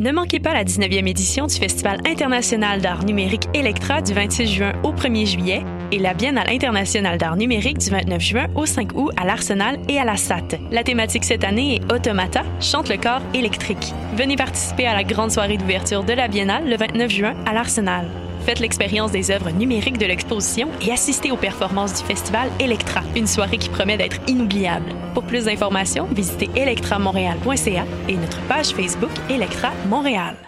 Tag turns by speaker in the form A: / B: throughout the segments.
A: Ne manquez pas la 19e édition du Festival international d'art numérique Electra du 26 juin au 1er juillet et la Biennale internationale d'art numérique du 29 juin au 5 août à l'Arsenal et à la SAT. La thématique cette année est Automata, chante le corps électrique. Venez participer à la grande soirée d'ouverture de la Biennale le 29 juin à l'Arsenal. Faites l'expérience des œuvres numériques de l'exposition et assistez aux performances du festival Electra, une soirée qui promet d'être inoubliable. Pour plus d'informations, visitez electramontréal.ca et notre page Facebook Electra Montréal.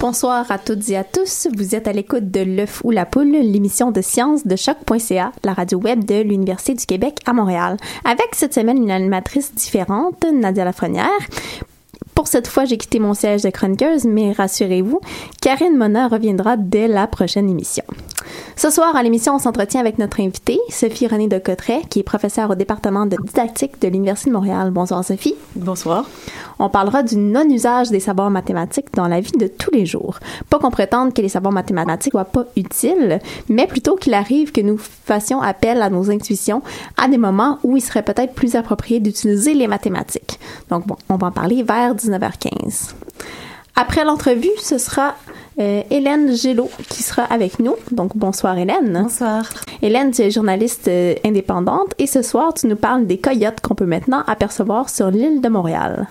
B: Bonsoir à toutes et à tous. Vous êtes à l'écoute de L'œuf ou la poule, l'émission de sciences de choc.ca, la radio web de l'Université du Québec à Montréal. Avec cette semaine une animatrice différente, Nadia Lafrenière. Pour cette fois, j'ai quitté mon siège de chroniqueuse, mais rassurez-vous, Karine Mona reviendra dès la prochaine émission. Ce soir, à l'émission, on s'entretient avec notre invitée, Sophie Renée de Cotteret, qui est professeure au département de didactique de l'Université de Montréal. Bonsoir, Sophie.
C: Bonsoir.
B: On parlera du non-usage des savoirs mathématiques dans la vie de tous les jours. Pas qu'on prétende que les savoirs mathématiques soient pas utiles, mais plutôt qu'il arrive que nous fassions appel à nos intuitions à des moments où il serait peut-être plus approprié d'utiliser les mathématiques. Donc bon, on va en parler vers 19h15. Après l'entrevue, ce sera euh, Hélène Gélo qui sera avec nous. Donc bonsoir Hélène.
C: Bonsoir.
B: Hélène, tu es journaliste euh, indépendante et ce soir, tu nous parles des coyotes qu'on peut maintenant apercevoir sur l'île de Montréal.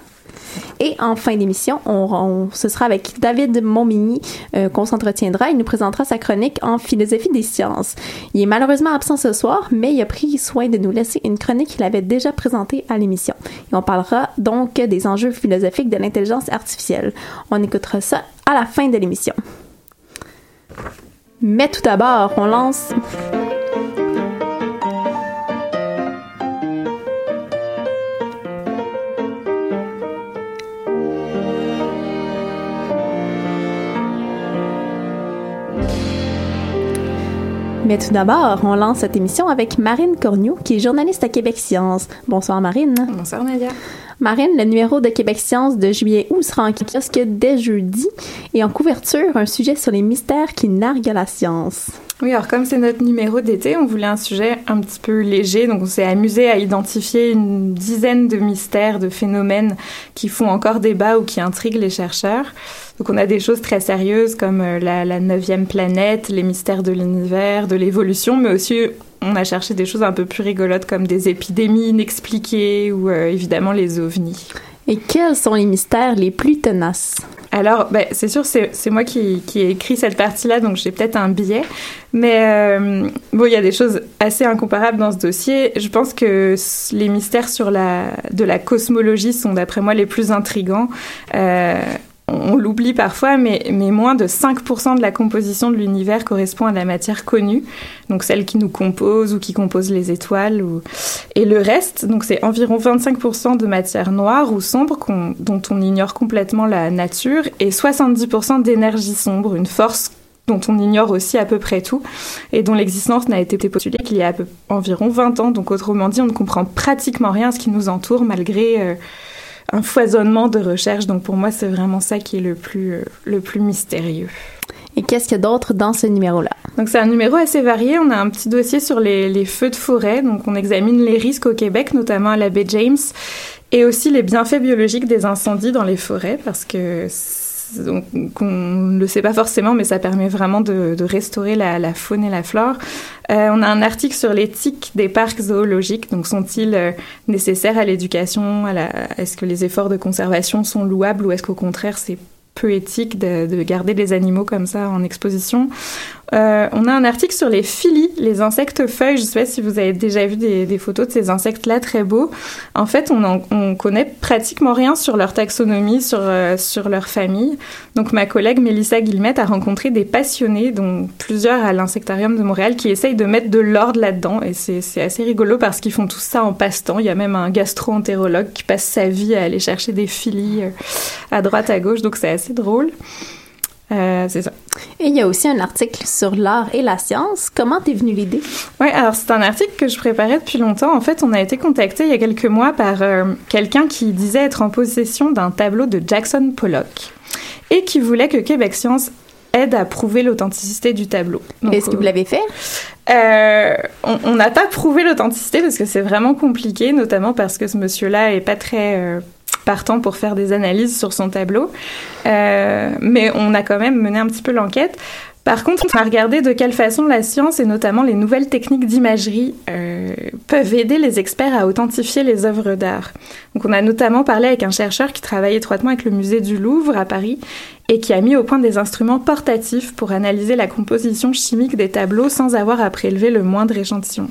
B: Et en fin d'émission, on, on- ce sera avec David Montmigny euh, qu'on s'entretiendra. Il nous présentera sa chronique en philosophie des sciences. Il est malheureusement absent ce soir, mais il a pris soin de nous laisser une chronique qu'il avait déjà présentée à l'émission. Et on parlera donc des enjeux philosophiques de l'intelligence artificielle. On écoutera ça à la fin de l'émission. Mais tout d'abord, on lance Mais tout d'abord, on lance cette émission avec Marine Cornu, qui est journaliste à Québec Science. Bonsoir Marine.
C: Bonsoir Nadia.
B: Marine, le numéro de Québec Science de juillet août sera en kiosque dès jeudi et en couverture, un sujet sur les mystères qui narguent la science.
C: Oui, alors comme c'est notre numéro d'été, on voulait un sujet un petit peu léger, donc on s'est amusé à identifier une dizaine de mystères, de phénomènes qui font encore débat ou qui intriguent les chercheurs. Donc on a des choses très sérieuses comme euh, la, neuvième planète, les mystères de l'univers, de l'évolution, mais aussi on a cherché des choses un peu plus rigolotes comme des épidémies inexpliquées ou euh, évidemment les ovnis.
B: Et quels sont les mystères les plus tenaces?
D: Alors, ben, c'est sûr, c'est moi qui, ai écrit cette partie-là, donc j'ai peut-être un biais. Mais euh, bon, il y a des choses assez incomparables dans ce dossier. Je pense que les mystères sur la, de la cosmologie sont, d'après moi, les plus intrigants. Euh, on l'oublie parfois, mais, mais moins de 5% de la composition de l'univers correspond à la matière connue, donc celle qui nous compose ou qui compose les étoiles. Et le reste, donc c'est environ 25% de matière noire ou sombre dont on ignore complètement la nature, et 70% d'énergie sombre, une force dont on ignore aussi à peu près tout, et dont l'existence n'a été postulée qu'il y a environ 20 ans. Donc autrement dit, on ne comprend pratiquement rien à ce qui nous entoure, malgré... euh, un foisonnement de recherche. Donc pour moi, c'est vraiment ça qui est le plus, euh, le plus mystérieux.
B: Et qu'est-ce qu'il y a d'autre dans ce numéro-là?
D: Donc c'est un numéro assez varié. On a un petit dossier sur les, les feux de forêt. Donc on examine les risques au Québec, notamment à la baie James, et aussi les bienfaits biologiques des incendies dans les forêts, parce que c'est- donc, on ne le sait pas forcément, mais ça permet vraiment de, restaurer la, faune et la flore. Euh, on a un article sur l'éthique des parcs zoologiques. Donc, sont-ils euh, nécessaires à l'éducation. Est-ce que les efforts de conservation sont louables ou est-ce qu'au contraire, c'est peu éthique de, de garder les animaux comme ça en exposition? Euh, on a un article sur les philies, les insectes feuilles. Je sais pas si vous avez déjà vu des, des photos de ces insectes-là très beaux. En fait, on, en, on connaît pratiquement rien sur leur taxonomie, sur, euh, sur leur famille. Donc, ma collègue Mélissa Guillemette a rencontré des passionnés, dont plusieurs à l'Insectarium de Montréal, qui essayent de mettre de l'ordre là-dedans. Et c'est c'est assez rigolo parce qu'ils font tout ça en passe-temps. Il y a même un gastro-entérologue qui passe sa vie à aller chercher des philies euh, à droite, à gauche. Donc, c'est assez drôle. Euh, c'est ça.
B: Et il y a aussi un article sur l'art et la science. Comment t'es venue l'idée?
D: Oui, alors c'est un article que je préparais depuis longtemps. En fait, on a été contacté il y a quelques mois par euh, quelqu'un qui disait être en possession d'un tableau de Jackson Pollock et qui voulait que Québec Science aide à prouver l'authenticité du tableau.
B: Est-ce que vous l'avez fait?
D: euh, on on n'a pas prouvé l'authenticité parce que c'est vraiment compliqué, notamment parce que ce monsieur-là est pas très euh, partant pour faire des analyses sur son tableau. Euh, mais on a quand même mené un petit peu l'enquête. Par contre, on a regardé de quelle façon la science et notamment les nouvelles techniques d'imagerie euh, peuvent aider les experts à authentifier les œuvres d'art. Donc, on a notamment parlé avec un chercheur qui travaille étroitement avec le musée du Louvre à Paris et qui a mis au point des instruments portatifs pour analyser la composition chimique des tableaux sans avoir à prélever le moindre échantillon.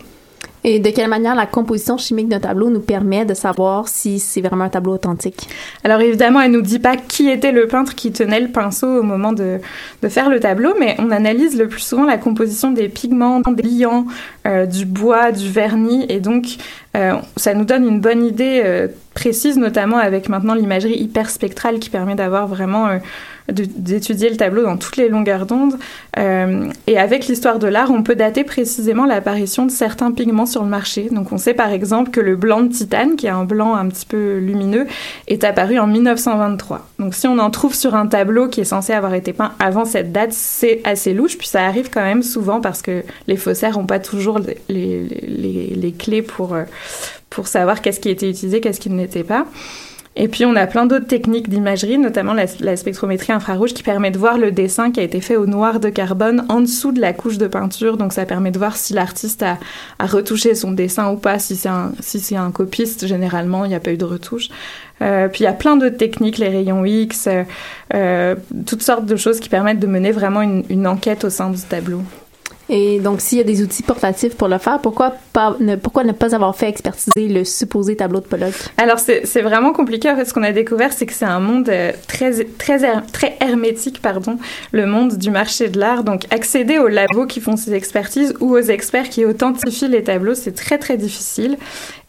B: Et de quelle manière la composition chimique d'un tableau nous permet de savoir si c'est vraiment un tableau authentique?
D: Alors évidemment, elle nous dit pas qui était le peintre qui tenait le pinceau au moment de, faire le tableau, mais on analyse le plus souvent la composition des pigments, des liants, euh, du bois, du vernis, et donc euh, ça nous donne une bonne idée euh, précise, notamment avec maintenant l'imagerie hyperspectrale qui permet d'avoir vraiment d'étudier le tableau dans toutes les longueurs d'onde. Euh, et avec l'histoire de l'art, on peut dater précisément l'apparition de certains pigments sur le marché. Donc on sait par exemple que le blanc de titane, qui est un blanc un petit peu lumineux, est apparu en 1923. Donc si on en trouve sur un tableau qui est censé avoir été peint avant cette date, c'est assez louche, puis ça arrive quand même souvent parce que les faussaires n'ont pas toujours les, les, les- clés pour, euh, pour savoir qu'est-ce qui était utilisé, qu'est-ce qui ne l'était pas. Et puis, on a plein d'autres techniques d'imagerie, notamment la, spectrométrie infrarouge, qui permet de voir le dessin qui a été fait au noir de carbone en dessous de la couche de peinture. Donc, ça permet de voir si l'artiste a, retouché son dessin ou pas. Si c'est un, copiste, généralement, il n'y a pas eu de retouche. Euh, puis, il y a plein d'autres techniques, les rayons X, euh, euh, toutes sortes de choses qui permettent de mener vraiment une enquête au sein du tableau.
B: Et donc, s'il y a des outils portatifs pour le faire, pourquoi, pas, ne, pourquoi ne pas avoir fait expertiser le supposé tableau de Pollock?
D: Alors c'est vraiment compliqué. En fait, ce qu'on a découvert, c'est que c'est un monde euh, très très très hermétique, pardon, le monde du marché de l'art. Donc accéder aux labos qui font ces expertises ou aux experts qui authentifient les tableaux, c'est très très difficile.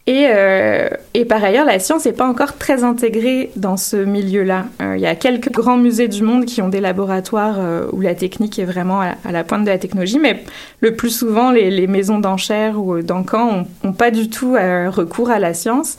D: Et, euh, et par ailleurs, la science n'est pas encore très intégrée dans ce milieu-là. Euh, Il y a quelques grands musées du monde qui ont des laboratoires euh, où la technique est vraiment à, la pointe de la technologie, mais le plus souvent, les, les maisons d'enchères ou d'encans n'ont pas du tout euh, recours à la science.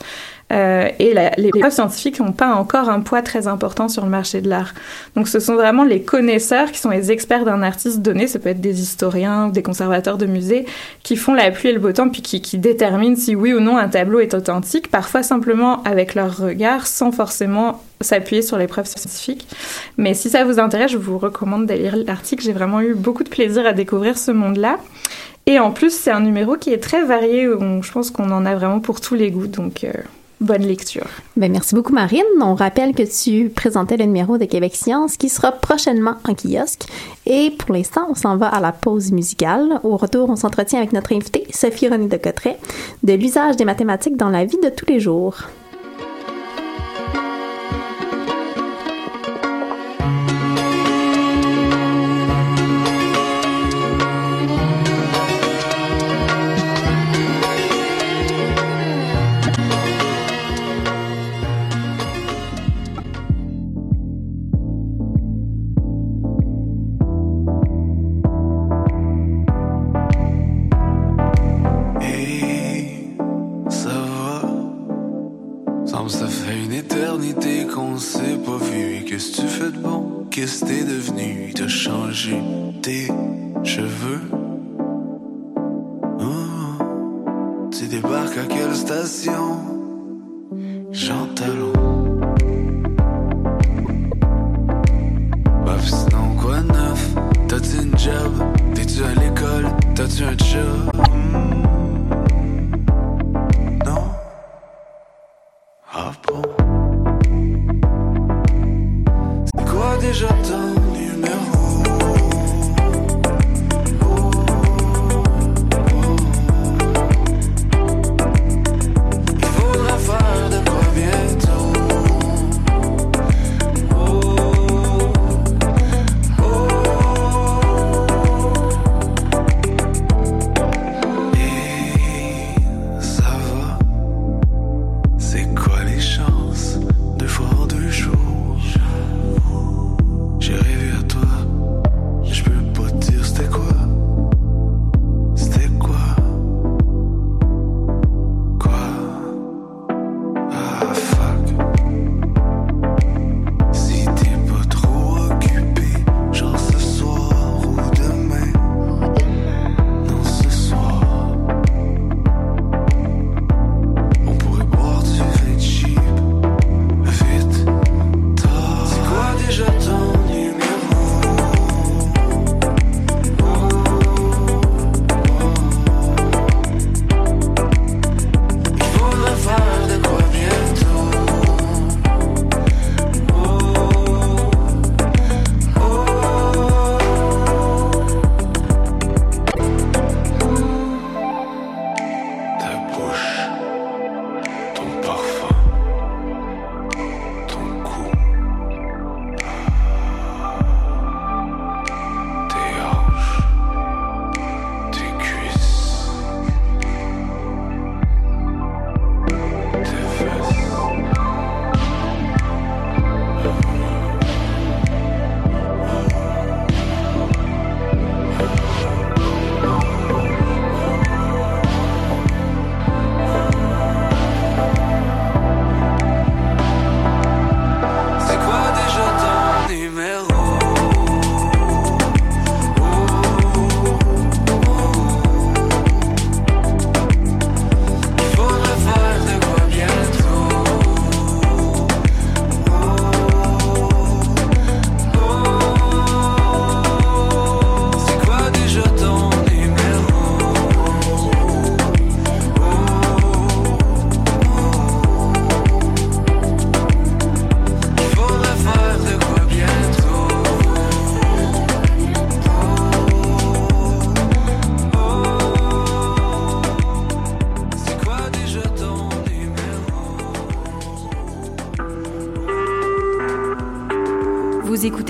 D: Euh, et les preuves scientifiques n'ont pas encore un poids très important sur le marché de l'art. Donc ce sont vraiment les connaisseurs qui sont les experts d'un artiste donné, ça peut être des historiens ou des conservateurs de musées, qui font la pluie et le beau temps, puis qui, déterminent si oui ou non un tableau est authentique, parfois simplement avec leur regard, sans forcément s'appuyer sur les preuves scientifiques. Mais si ça vous intéresse, je vous recommande d'aller lire l'article. J'ai vraiment eu beaucoup de plaisir à découvrir ce monde-là. Et en plus, c'est un numéro qui est très varié. je pense qu'on en a vraiment pour tous les goûts. Donc, euh, bonne lecture.
E: Ben, merci beaucoup, Marine. On rappelle que tu présentais le numéro de Québec Science qui sera prochainement en kiosque. Et pour l'instant, on s'en va à la pause musicale. Au retour, on s'entretient avec notre invitée, Sophie René de Cotteret, de l'usage des mathématiques dans la vie de tous les jours.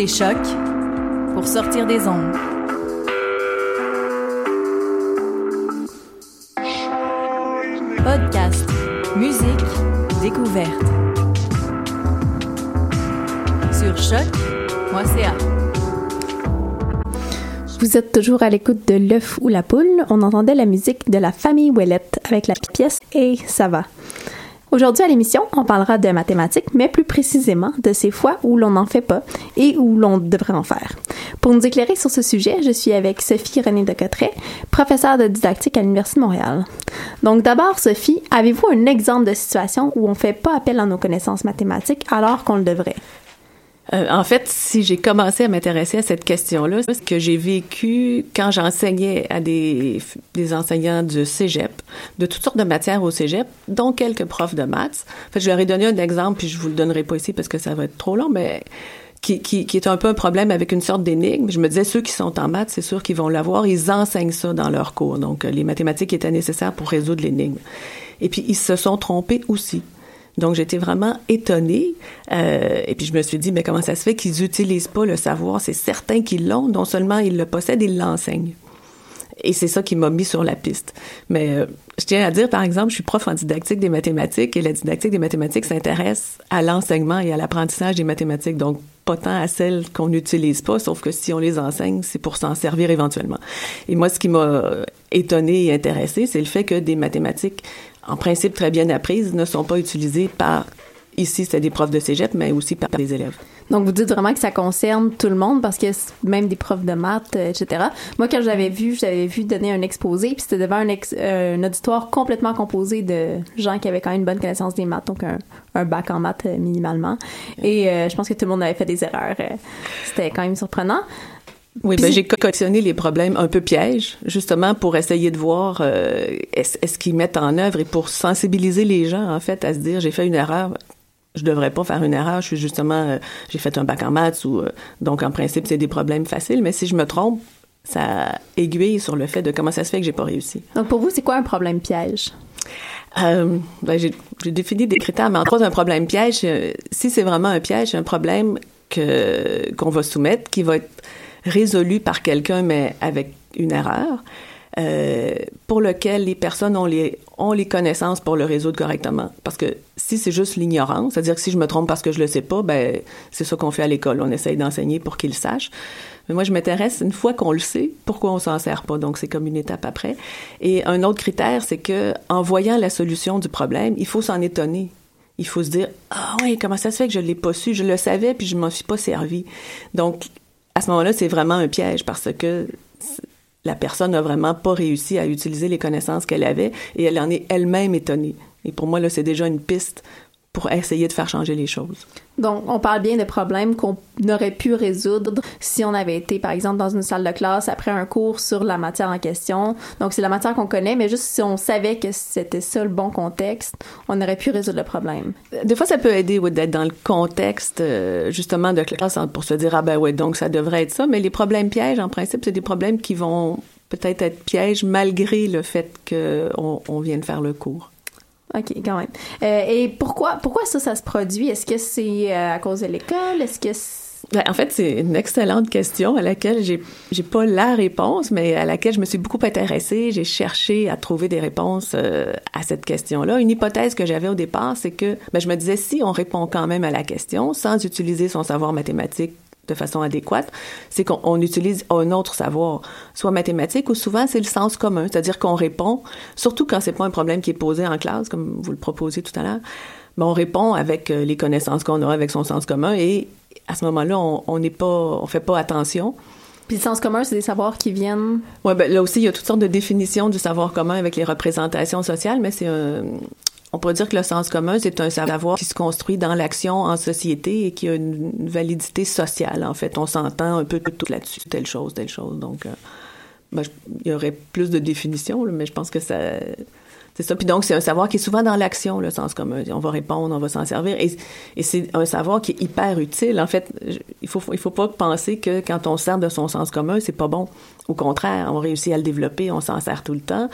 F: Écoutez Choc pour sortir des ondes. Podcast, musique, découverte. Sur choc.ca.
E: Vous êtes toujours à l'écoute de L'œuf ou la poule. On entendait la musique de la famille Ouellette avec la pièce Et ça va. Aujourd'hui à l'émission, on parlera de mathématiques, mais plus précisément de ces fois où l'on n'en fait pas et où l'on devrait en faire. Pour nous éclairer sur ce sujet, je suis avec Sophie René de Cotteret, professeure de didactique à l'Université de Montréal. Donc d'abord, Sophie, avez-vous un exemple de situation où on ne fait pas appel à nos connaissances mathématiques alors qu'on le devrait?
G: Euh, en fait, si j'ai commencé à m'intéresser à cette question-là, c'est ce que j'ai vécu quand j'enseignais à des, des enseignants du cégep, de toutes sortes de matières au cégep, dont quelques profs de maths. En fait, je leur ai donné un exemple, puis je vous le donnerai pas ici parce que ça va être trop long, mais qui, qui, qui est un peu un problème avec une sorte d'énigme. Je me disais, ceux qui sont en maths, c'est sûr qu'ils vont l'avoir. Ils enseignent ça dans leurs cours. Donc, les mathématiques étaient nécessaires pour résoudre l'énigme. Et puis, ils se sont trompés aussi. Donc, j'étais vraiment étonnée. Euh, et puis, je me suis dit, mais comment ça se fait qu'ils n'utilisent pas le savoir? C'est certain qu'ils l'ont. Non seulement ils le possèdent, ils l'enseignent. Et c'est ça qui m'a mis sur la piste. Mais euh, je tiens à dire, par exemple, je suis prof en didactique des mathématiques et la didactique des mathématiques s'intéresse à l'enseignement et à l'apprentissage des mathématiques. Donc, pas tant à celles qu'on n'utilise pas, sauf que si on les enseigne, c'est pour s'en servir éventuellement. Et moi, ce qui m'a étonné et intéressé, c'est le fait que des mathématiques, en principe très bien apprises, ne sont pas utilisées par Ici, c'était des profs de cégep, mais aussi par des élèves.
B: Donc, vous dites vraiment que ça concerne tout le monde parce que même des profs de maths, euh, etc. Moi, quand j'avais vu, j'avais vu donner un exposé, puis c'était devant un, ex, euh, un, auditoire complètement composé de gens qui avaient quand même une bonne connaissance des maths, donc un, un bac en maths euh, minimalement. Et euh, je pense que tout le monde avait fait des erreurs. C'était quand même surprenant.
G: Oui, ben j'ai collectionné les problèmes un peu pièges, justement pour essayer de voir euh, est-ce, qu'ils mettent en œuvre et pour sensibiliser les gens en fait à se dire j'ai fait une erreur, je devrais pas faire une erreur, je suis justement euh, j'ai fait un bac en maths ou euh, donc en principe c'est des problèmes faciles, mais si je me trompe, ça aiguille sur le fait de comment ça se fait que j'ai pas réussi.
B: Donc pour vous, c'est quoi un problème piège?
G: Euh, ben j'ai, défini des critères, mais entre autres un problème piège, si c'est vraiment un piège, c'est un problème que qu'on va soumettre qui va être résolu par quelqu'un, mais avec une erreur, euh, pour lequel les personnes ont les, ont les connaissances pour le résoudre correctement. Parce que si c'est juste l'ignorance, c'est-à-dire que si je me trompe parce que je le sais pas, ben c'est ça qu'on fait à l'école. On essaye d'enseigner pour qu'ils sachent. Mais moi, je m'intéresse, une fois qu'on le sait, pourquoi on s'en sert pas? Donc, c'est comme une étape après. Et un autre critère, c'est que en voyant la solution du problème, il faut s'en étonner. Il faut se dire, ah oui, comment ça se fait que je l'ai pas su? Je le savais, puis je m'en suis pas servi. Donc, à ce moment-là, c'est vraiment un piège parce que la personne n'a vraiment pas réussi à utiliser les connaissances qu'elle avait et elle en est elle-même étonnée. Et pour moi, là, c'est déjà une piste pour essayer de faire changer les choses.
B: Donc, on parle bien de problèmes qu'on aurait pu résoudre si on avait été, par exemple, dans une salle de classe après un cours sur la matière en question. Donc, c'est la matière qu'on connaît, mais juste si on savait que c'était ça le bon contexte, on aurait pu résoudre le problème.
G: Des fois, ça peut aider oui, d'être dans le contexte, euh, justement, de classe pour se dire, ah ben oui, donc ça devrait être ça. Mais les problèmes pièges, en principe, c'est des problèmes qui vont peut-être être pièges malgré le fait qu'on on vient de faire le cours.
B: OK, quand même. Euh, et pourquoi, pourquoi ça, ça se produit? Est-ce que c'est euh, à cause de l'école? Est-ce que
G: ben, en fait, c'est une excellente question à laquelle j'ai j'ai pas la réponse, mais à laquelle je me suis beaucoup intéressée. J'ai cherché à trouver des réponses euh, à cette question-là. Une hypothèse que j'avais au départ, c'est que ben, je me disais si on répond quand même à la question sans utiliser son savoir mathématique de façon adéquate, c'est qu'on utilise un autre savoir, soit mathématique ou souvent c'est le sens commun, c'est-à-dire qu'on répond, surtout quand c'est pas un problème qui est posé en classe, comme vous le proposez tout à l'heure, mais on répond avec euh, les connaissances qu'on a, avec son sens commun, et à ce moment-là, on n'est pas, on fait pas attention.
B: Puis le sens commun, c'est des savoirs qui viennent?
G: Oui, ben là aussi, il y a toutes sortes de définitions du savoir commun avec les représentations sociales, mais c'est un, on pourrait dire que le sens commun, c'est un savoir qui se construit dans l'action en société et qui a une, validité sociale. En fait, on s'entend un peu tout là-dessus, telle chose, telle chose. Donc, euh, ben, il y aurait plus de définitions, mais je pense que ça, c'est ça. Puis donc, c'est un savoir qui est souvent dans l'action, le sens commun. On va répondre, on va s'en servir. Et, c'est un savoir qui est hyper utile. En fait, il faut, il faut pas penser que quand on sert de son sens commun, c'est pas bon. Au contraire, on réussit à le développer, on s'en sert tout le temps.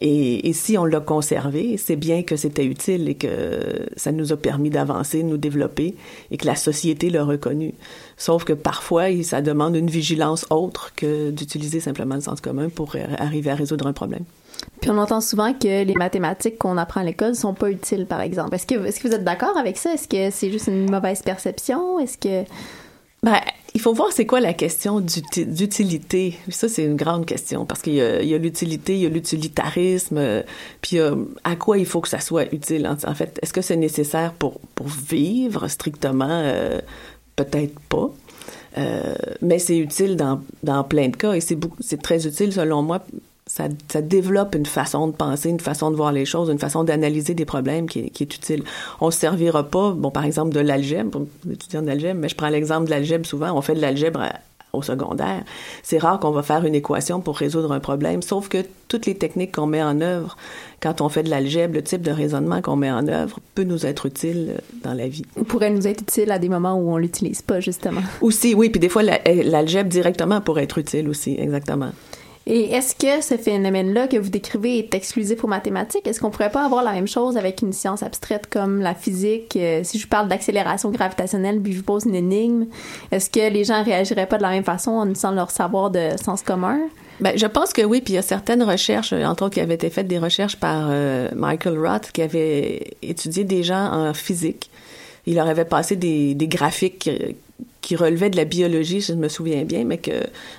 G: Et, et si on l'a conservé, c'est bien que c'était utile et que ça nous a permis d'avancer, de nous développer et que la société l'a reconnu. Sauf que parfois, ça demande une vigilance autre que d'utiliser simplement le sens commun pour arriver à résoudre un problème.
B: Puis on entend souvent que les mathématiques qu'on apprend à l'école sont pas utiles, par exemple. Est-ce que, est-ce que vous êtes d'accord avec ça? Est-ce que c'est juste une mauvaise perception? Est-ce que...
G: Ben, il faut voir c'est quoi la question d'utilité. Ça, c'est une grande question parce qu'il y a, l'utilité, il y a l'utilitarisme, euh, puis euh, à quoi il faut que ça soit utile. En, fait, est-ce que c'est nécessaire pour, pour vivre strictement? Euh, peut-être pas. mais c'est utile dans, dans plein de cas et c'est, c'est très utile, selon moi, ça, ça développe une façon de penser, une façon de voir les choses, une façon d'analyser des problèmes qui, est- qui est utile. On se servira pas, bon, par exemple, de l'algèbre, pour étudier en algèbre, mais je prends l'exemple de l'algèbre souvent, on fait de l'algèbre au secondaire. C'est rare qu'on va faire une équation pour résoudre un problème, sauf que toutes les techniques qu'on met en œuvre quand on fait de l'algèbre, le type de raisonnement qu'on met en œuvre peut nous être utile dans la vie.
B: Ou pourrait nous être utile à des moments où on l'utilise pas, justement.
G: Aussi, oui, puis des fois, euh, l'algèbre directement pourrait être utile aussi, exactement.
B: Et est-ce que ce phénomène-là que vous décrivez est exclusif aux mathématiques? Est-ce qu'on pourrait pas avoir la même chose avec une science abstraite comme la physique? Euh, si je vous parle d'accélération gravitationnelle puis je vous pose une énigme, est-ce que les gens réagiraient pas de la même façon en utilisant leur savoir de sens commun?
G: Ben, je pense que oui, puis il y a certaines recherches, euh, entre autres qui avaient été faites des recherches par euh, Michael Roth, qui avait étudié des gens en physique. Il leur avait passé des, des graphiques qui, relevaient de la biologie, si je me souviens bien, mais que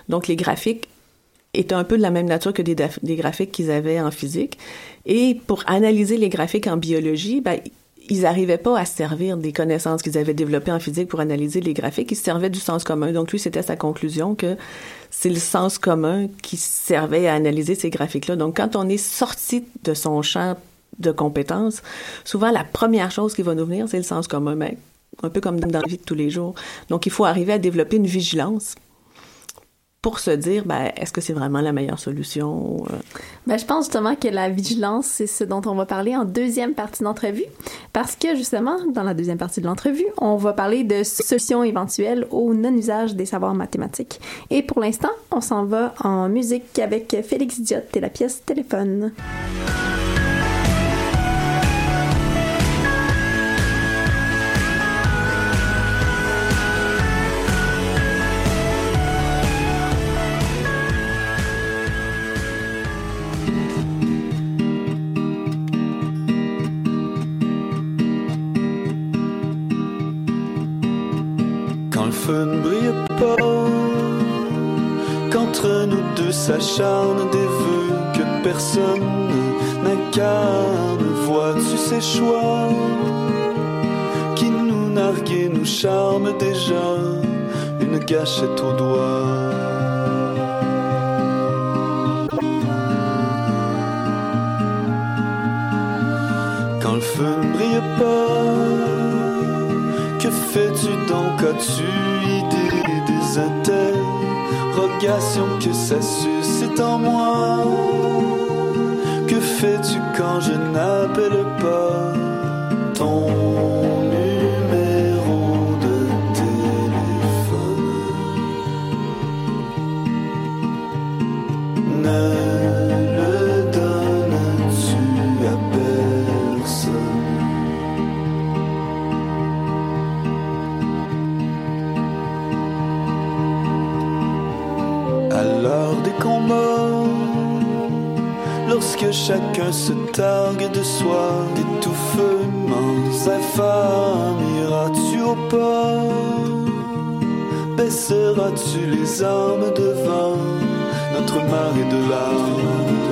G: donc les graphiques étaient un peu de la même nature que des, graphiques qu'ils avaient en physique. Et pour analyser les graphiques en biologie, ben, ils n'arrivaient pas à se servir des connaissances qu'ils avaient développées en physique pour analyser les graphiques. Ils se servaient du sens commun. Donc, lui, c'était sa conclusion que c'est le sens commun qui servait à analyser ces graphiques-là. Donc, quand on est sorti de son champ de compétences, souvent, la première chose qui va nous venir, c'est le sens commun, mais un peu comme dans la vie de tous les jours. Donc, il faut arriver à développer une vigilance pour se dire, ben, est-ce que c'est vraiment la meilleure solution? Euh,
B: Ben, je pense justement que la vigilance, c'est ce dont on va parler en deuxième partie d'entrevue. Parce que justement, dans la deuxième partie de l'entrevue, on va parler de solutions éventuelles au non-usage des savoirs mathématiques. Et pour l'instant, on s'en va en musique avec Félix Diot et la pièce Téléphone.
H: S'acharnent des vœux que personne n'incarne, vois-tu ces choix qui nous narguent nous charment déjà, une gâchette au doigt. Quand le feu ne brille pas, que fais-tu donc? As-tu idée des que ça suscite en moi? Que fais-tu quand je n'appelle pas ton lorsque chacun se targue de soi, d'étouffements infâmes, iras-tu au pas Baisseras-tu les armes devant notre marée de larmes?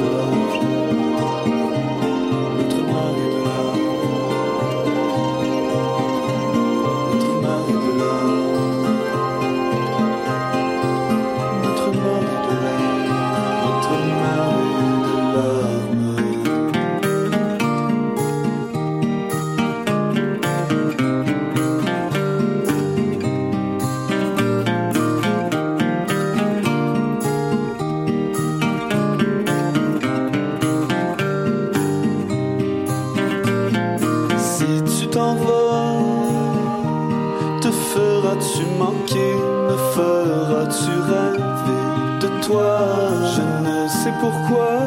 H: Pourquoi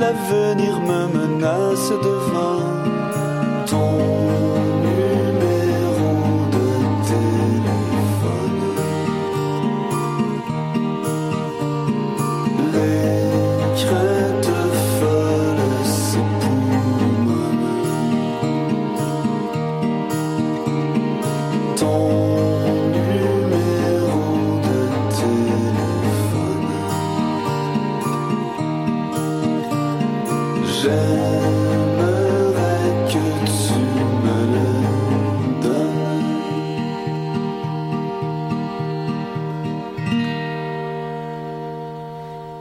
H: l'avenir me menace devant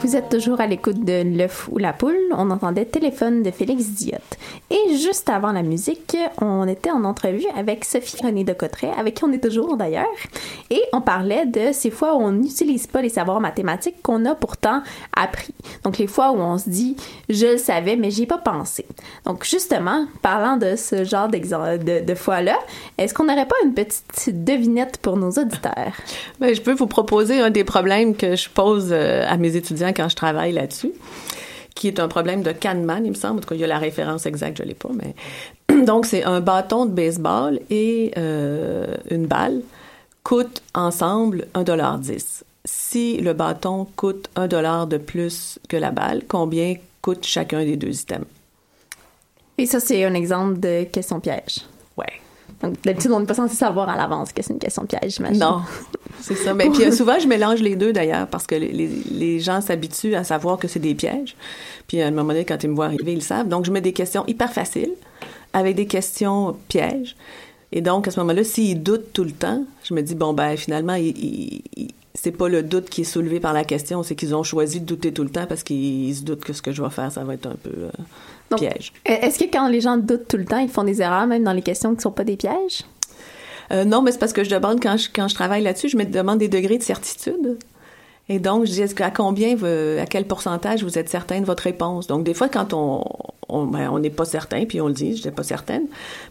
B: Vous êtes toujours à l'écoute de L'œuf ou la poule. On entendait Téléphone de Félix Diotte. Et juste avant la musique, on était en entrevue avec Sophie René de Cotteret, avec qui on est toujours d'ailleurs. Et on parlait de ces fois où on n'utilise pas les savoirs mathématiques qu'on a pourtant appris. Donc les fois où on se dit je le savais mais j'y ai pas pensé. Donc justement, parlant de ce genre de, de fois-là, est-ce qu'on n'aurait pas une petite devinette pour nos auditeurs?
G: Ben, je peux vous proposer un des problèmes que je pose euh, à mes étudiants quand je travaille là-dessus, qui est un problème de Kahneman, il me semble. En tout cas, il y a la référence exacte, je l'ai pas, mais donc c'est un bâton de baseball et euh, une balle coûtent ensemble 1,10 Si le bâton coûte un dollar de plus que la balle, combien coûte chacun des deux items?
B: Et ça, c'est un exemple de question piège.
G: Ouais.
B: Donc, d'habitude, on n'est pas censé savoir à l'avance que c'est une question piège, j'imagine.
G: Non, c'est ça. Mais puis euh, souvent, je mélange les deux d'ailleurs parce que les, les gens s'habituent à savoir que c'est des pièges. Puis à un moment donné, quand ils me voient arriver, ils le savent. Donc, je mets des questions hyper faciles avec des questions pièges. Et donc, à ce moment-là, s'ils doutent tout le temps, je me dis, bon, ben finalement, c'est pas le doute qui est soulevé par la question, c'est qu'ils ont choisi de douter tout le temps parce qu'ils se doutent que ce que je vais faire, ça va être un peu euh,
B: Donc,
G: piège.
B: Est-ce que quand les gens doutent tout le temps, ils font des erreurs même dans les questions qui sont pas des pièges?
G: Euh, non, mais c'est parce que je demande, quand je, quand je travaille là-dessus, je me demande des degrés de certitude. Et donc, je dis, est-ce à combien, à quel pourcentage vous êtes certain de votre réponse? Donc, des fois, quand on on ben, on n'est pas certain, puis on le dit, je n'étais pas certaine.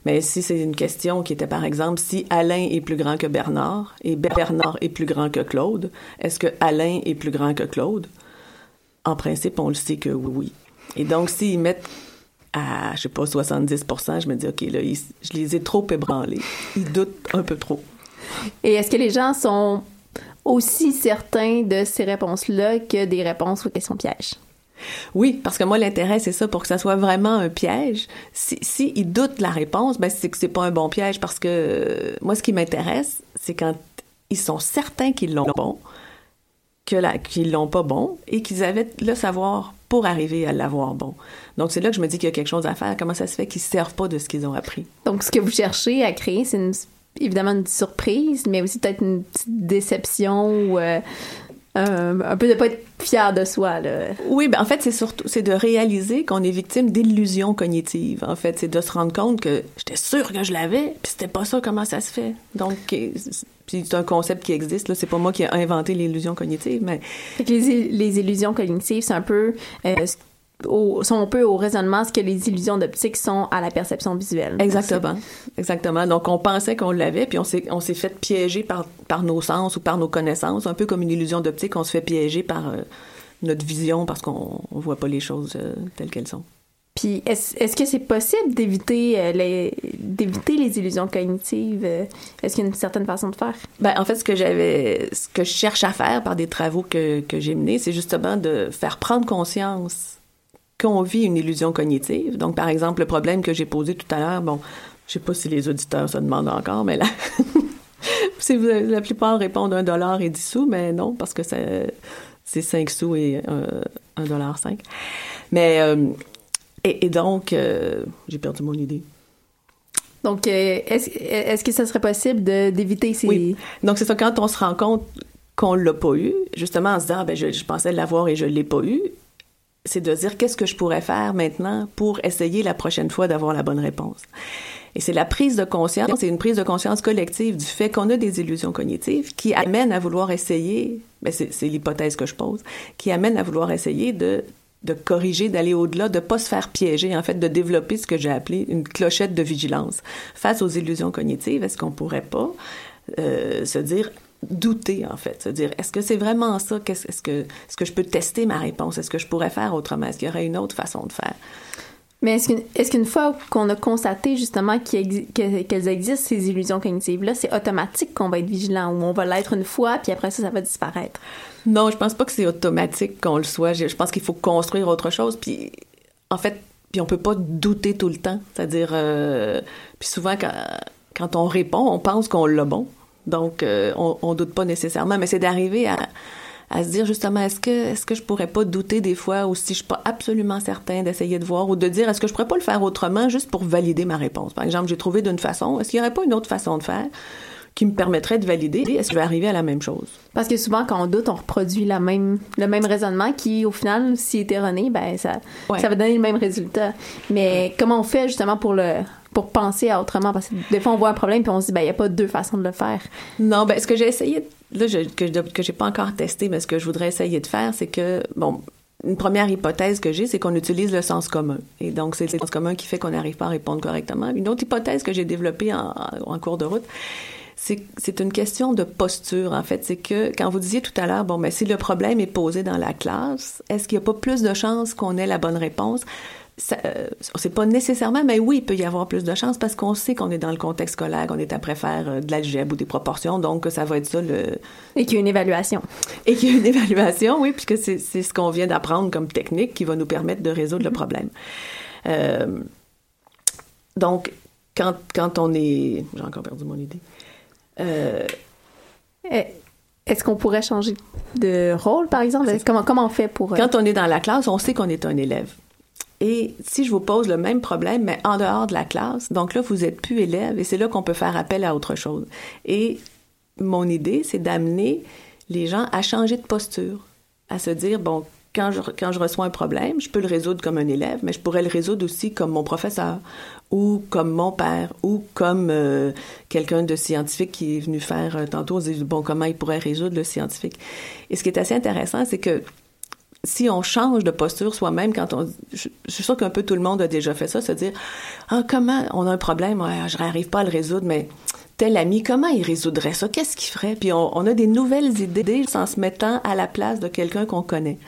G: Mais si c'est une question qui était, par exemple, si Alain est plus grand que Bernard et Bernard est plus grand que Claude, est-ce que Alain est plus grand que Claude? En principe, on le sait que oui. Et donc, s'ils mettent à, je sais pas, 70 je me dis, OK, là, ils, je les ai trop ébranlés. Ils doutent un peu trop.
B: Et est-ce que les gens sont aussi certains de ces réponses-là que des réponses aux questions pièges?
G: Oui, parce que moi, l'intérêt, c'est ça, pour que ça soit vraiment un piège. Si, si ils doutent la réponse, ben, c'est que c'est pas un bon piège parce que euh, moi, ce qui m'intéresse, c'est quand ils sont certains qu'ils l'ont bon, que qu'ils l'ont pas bon et qu'ils avaient le savoir pour arriver à l'avoir bon. Donc, c'est là que je me dis qu'il y a quelque chose à faire. Comment ça se fait qu'ils ne servent pas de ce qu'ils ont appris?
B: Donc, ce que vous cherchez à créer, c'est évidemment une surprise, mais aussi peut-être une petite déception ou euh, euh, un peu de pas être fier de soi. Là.
G: Oui, ben en fait, c'est surtout c'est de réaliser qu'on est victime d'illusions cognitives. En fait, c'est de se rendre compte que j'étais sûre que je l'avais, puis c'était pas ça. Comment ça se fait Donc, puis c'est un concept qui existe. Là, c'est pas moi qui ai inventé l'illusion cognitive, mais
B: les, les illusions cognitives, c'est un peu euh, au, sont un peu au raisonnement ce que les illusions d'optique sont à la perception visuelle.
G: Exactement. Exactement. Donc, on pensait qu'on l'avait, puis on s'est, on s'est fait piéger par, par nos sens ou par nos connaissances, un peu comme une illusion d'optique, on se fait piéger par euh, notre vision parce qu'on ne voit pas les choses euh, telles qu'elles sont.
B: Puis, est-ce, est-ce que c'est possible d'éviter, euh, les, d'éviter les illusions cognitives? Est-ce qu'il y a une certaine façon de faire?
G: Ben, en fait, ce que j'avais, ce que je cherche à faire par des travaux que, que j'ai menés, c'est justement de faire prendre conscience qu'on vit une illusion cognitive. Donc, par exemple, le problème que j'ai posé tout à l'heure, bon, je sais pas si les auditeurs se demandent encore, mais là, si vous, la plupart répondent un dollar et dix sous, mais non, parce que c'est cinq sous et un, dollar cinq. Mais, euh, et, donc, euh, j'ai perdu mon idée.
B: Donc, euh, est-ce est que ça serait possible d'éviter ces...
G: Oui. Donc, c'est ça, quand on se rend compte qu'on l'a pas eu, justement en se disant, ah, ben, je, je pensais l'avoir et je l'ai pas eu, c'est de dire qu'est-ce que je pourrais faire maintenant pour essayer la prochaine fois d'avoir la bonne réponse. Et c'est la prise de conscience, c'est une prise de conscience collective du fait qu'on a des illusions cognitives qui amènent à vouloir essayer, ben c'est l'hypothèse que je pose, qui amène à vouloir essayer de de corriger, d'aller au-delà, de pas se faire piéger, en fait, de développer ce que j'ai appelé une clochette de vigilance face aux illusions cognitives. Est-ce qu'on pourrait pas euh, se dire douter, en fait, se dire, est-ce que c'est vraiment ça? Qu'est-ce, est-ce, que, est-ce que je peux tester ma réponse? Est-ce que je pourrais faire autrement? Est-ce qu'il y aurait une autre façon de faire?
B: Mais est-ce qu'une, est-ce qu'une fois qu'on a constaté justement qu'elles existent, ces illusions cognitives-là, c'est automatique qu'on va être vigilant ou on va l'être une fois, puis après ça, ça va disparaître?
G: Non, je pense pas que c'est automatique qu'on le soit. Je, pense qu'il faut construire autre chose. Puis, en fait, puis on peut pas douter tout le temps. C'est-à-dire, euh, puis souvent, quand, quand on répond, on pense qu'on l'a bon. Donc, euh, on, doute pas nécessairement, mais c'est d'arriver à, à se dire justement, est-ce que, est-ce que je pourrais pas douter des fois, ou si je suis pas absolument certain d'essayer de voir, ou de dire, est-ce que je pourrais pas le faire autrement juste pour valider ma réponse? Par exemple, j'ai trouvé d'une façon, est-ce qu'il y aurait pas une autre façon de faire qui me permettrait de valider? Est-ce que je vais arriver à la même chose?
B: Parce que souvent, quand on doute, on reproduit la même, le même raisonnement qui, au final, s'il est erroné, ben, ça, ça va donner le même résultat. Mais comment on fait justement pour le, pour penser à autrement? Parce que des fois, on voit un problème puis on se dit, ben, il n'y a pas deux façons de le faire.
G: Non, ben, ce que j'ai essayé, là, je, que, j'ai pas encore testé, mais ce que je voudrais essayer de faire, c'est que, bon, une première hypothèse que j'ai, c'est qu'on utilise le sens commun. Et donc, c'est le sens commun qui fait qu'on n'arrive pas à répondre correctement. Une autre hypothèse que j'ai développée en, en, cours de route, c'est une question de posture, en fait. C'est que, quand vous disiez tout à l'heure, bon, mais si le problème est posé dans la classe, est-ce qu'il n'y a pas plus de chances qu'on ait la bonne réponse? Euh, sait pas nécessairement, mais oui, il peut y avoir plus de chances parce qu'on sait qu'on est dans le contexte scolaire, qu'on est après faire euh, de l'algèbre ou des proportions, donc ça va être ça le...
B: Et qu'il y a une évaluation.
G: Et qu'il y a une évaluation, oui, puisque c'est ce qu'on vient d'apprendre comme technique qui va nous permettre de résoudre le problème. Euh, donc, quand, quand on est... J'ai encore perdu mon idée. Euh,
B: eh, Est-ce qu'on pourrait changer de rôle, par exemple? Comment, comment on fait pour...
G: Quand on est dans la classe, on sait qu'on est un élève. Et si je vous pose le même problème, mais en dehors de la classe, donc là, vous êtes plus élève et c'est là qu'on peut faire appel à autre chose. Et mon idée, c'est d'amener les gens à changer de posture, à se dire, bon, quand je, quand je reçois un problème, je peux le résoudre comme un élève, mais je pourrais le résoudre aussi comme mon professeur, ou comme mon père, ou comme euh, quelqu'un de scientifique qui est venu faire euh, tantôt, on dit, bon, comment il pourrait résoudre le scientifique. Et ce qui est assez intéressant, c'est que si on change de posture soi-même quand on je, suis sûre qu'un peu tout le monde a déjà fait ça se dire ah comment on a un problème? Je n'arrive pas à le résoudre mais tel ami comment il résoudrait ça? Qu'est-ce qu'il ferait puis on, on, a des nouvelles idées en se mettant à la place de quelqu'un qu'on connaît.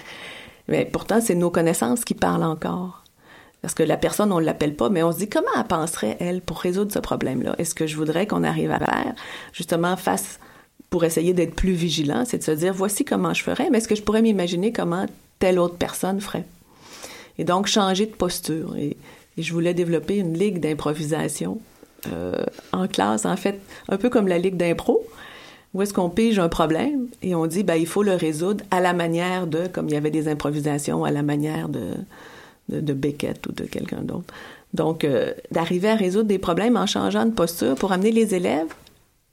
G: Mais pourtant c'est nos connaissances qui parlent encore. Parce que la personne on l'appelle pas mais on se dit comment elle penserait elle pour résoudre ce problème là est-ce que je voudrais qu'on arrive à faire justement face pour essayer d'être plus vigilant, c'est de se dire voici comment je ferais, mais est-ce que je pourrais m'imaginer comment telle autre personne ferait? Et donc, changer de posture. Et, je voulais développer une ligue d'improvisation euh, en classe, en fait, un peu comme la ligue d'impro, où est-ce qu'on pige un problème et on dit, ben, il faut le résoudre à la manière de, comme il y avait des improvisations, à la manière de, de, Beckett ou de quelqu'un d'autre. Donc, euh, d'arriver à résoudre des problèmes en changeant de posture pour amener les élèves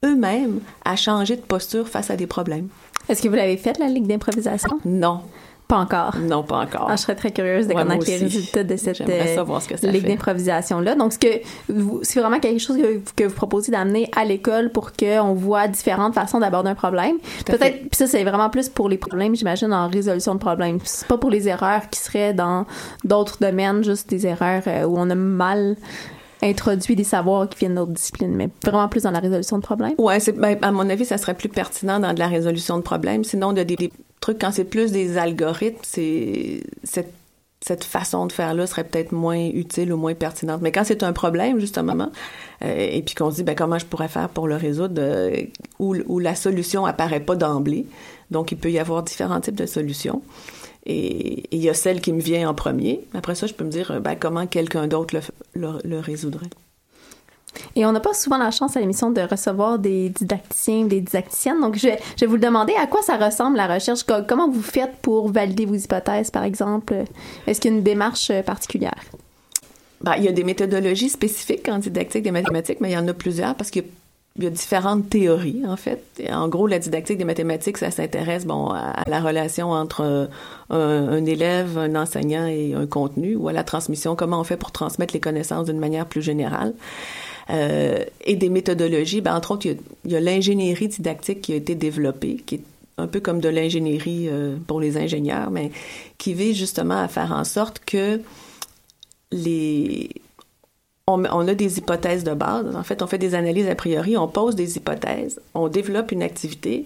G: eux-mêmes à changer de posture face à des problèmes.
B: Est-ce que vous l'avez fait, la ligue d'improvisation?
G: Non.
B: Pas encore.
G: Non, pas encore.
B: Ah, je serais très curieuse de connaître les résultats de cette
G: euh,
B: ligue d'improvisation-là. Donc, ce que c'est vraiment quelque chose que, que vous proposez d'amener à l'école pour qu'on voit différentes façons d'aborder un problème. Peut-être, ça, c'est vraiment plus pour les problèmes, j'imagine, en résolution de problèmes. C'est pas pour les erreurs qui seraient dans d'autres domaines, juste des erreurs euh, où on a mal introduit des savoirs qui viennent d'autres disciplines, mais vraiment plus dans la résolution de problèmes?
G: C'est, ben, à mon avis, ça serait plus pertinent dans de la résolution de problèmes. Sinon, de, des, des trucs, quand c'est plus des algorithmes, c'est cette, façon de faire là serait peut-être moins utile ou moins pertinente. Mais quand c'est un problème, justement, euh, et puis qu'on se dit, ben, comment je pourrais faire pour le résoudre, euh, où, où la solution apparaît pas d'emblée. Donc, il peut y avoir différents types de solutions. Et il y a celle qui me vient en premier. Après ça, je peux me dire ben, comment quelqu'un d'autre le, le, résoudrait.
B: Et on n'a pas souvent la chance à l'émission de recevoir des didacticiens, des didacticiennes. Donc, je, je vais vous demander à quoi ça ressemble la recherche. Comment vous faites pour valider vos hypothèses, par exemple? Est-ce qu'il y a une démarche euh, particulière?
G: Ben, il y a des méthodologies spécifiques en didactique des mathématiques, mais il y en a plusieurs parce qu'il y a il y a différentes théories, en fait. En gros, la didactique des mathématiques, ça s'intéresse bon, à, la relation entre un, élève, un enseignant et un contenu, ou à la transmission, comment on fait pour transmettre les connaissances d'une manière plus générale. Euh, et des méthodologies, ben, entre autres, il y a, l'ingénierie didactique qui a été développée, qui est un peu comme de l'ingénierie euh, pour les ingénieurs, mais qui vise justement à faire en sorte que les on, a des hypothèses de base. En fait, on fait des analyses a priori, on pose des hypothèses, on développe une activité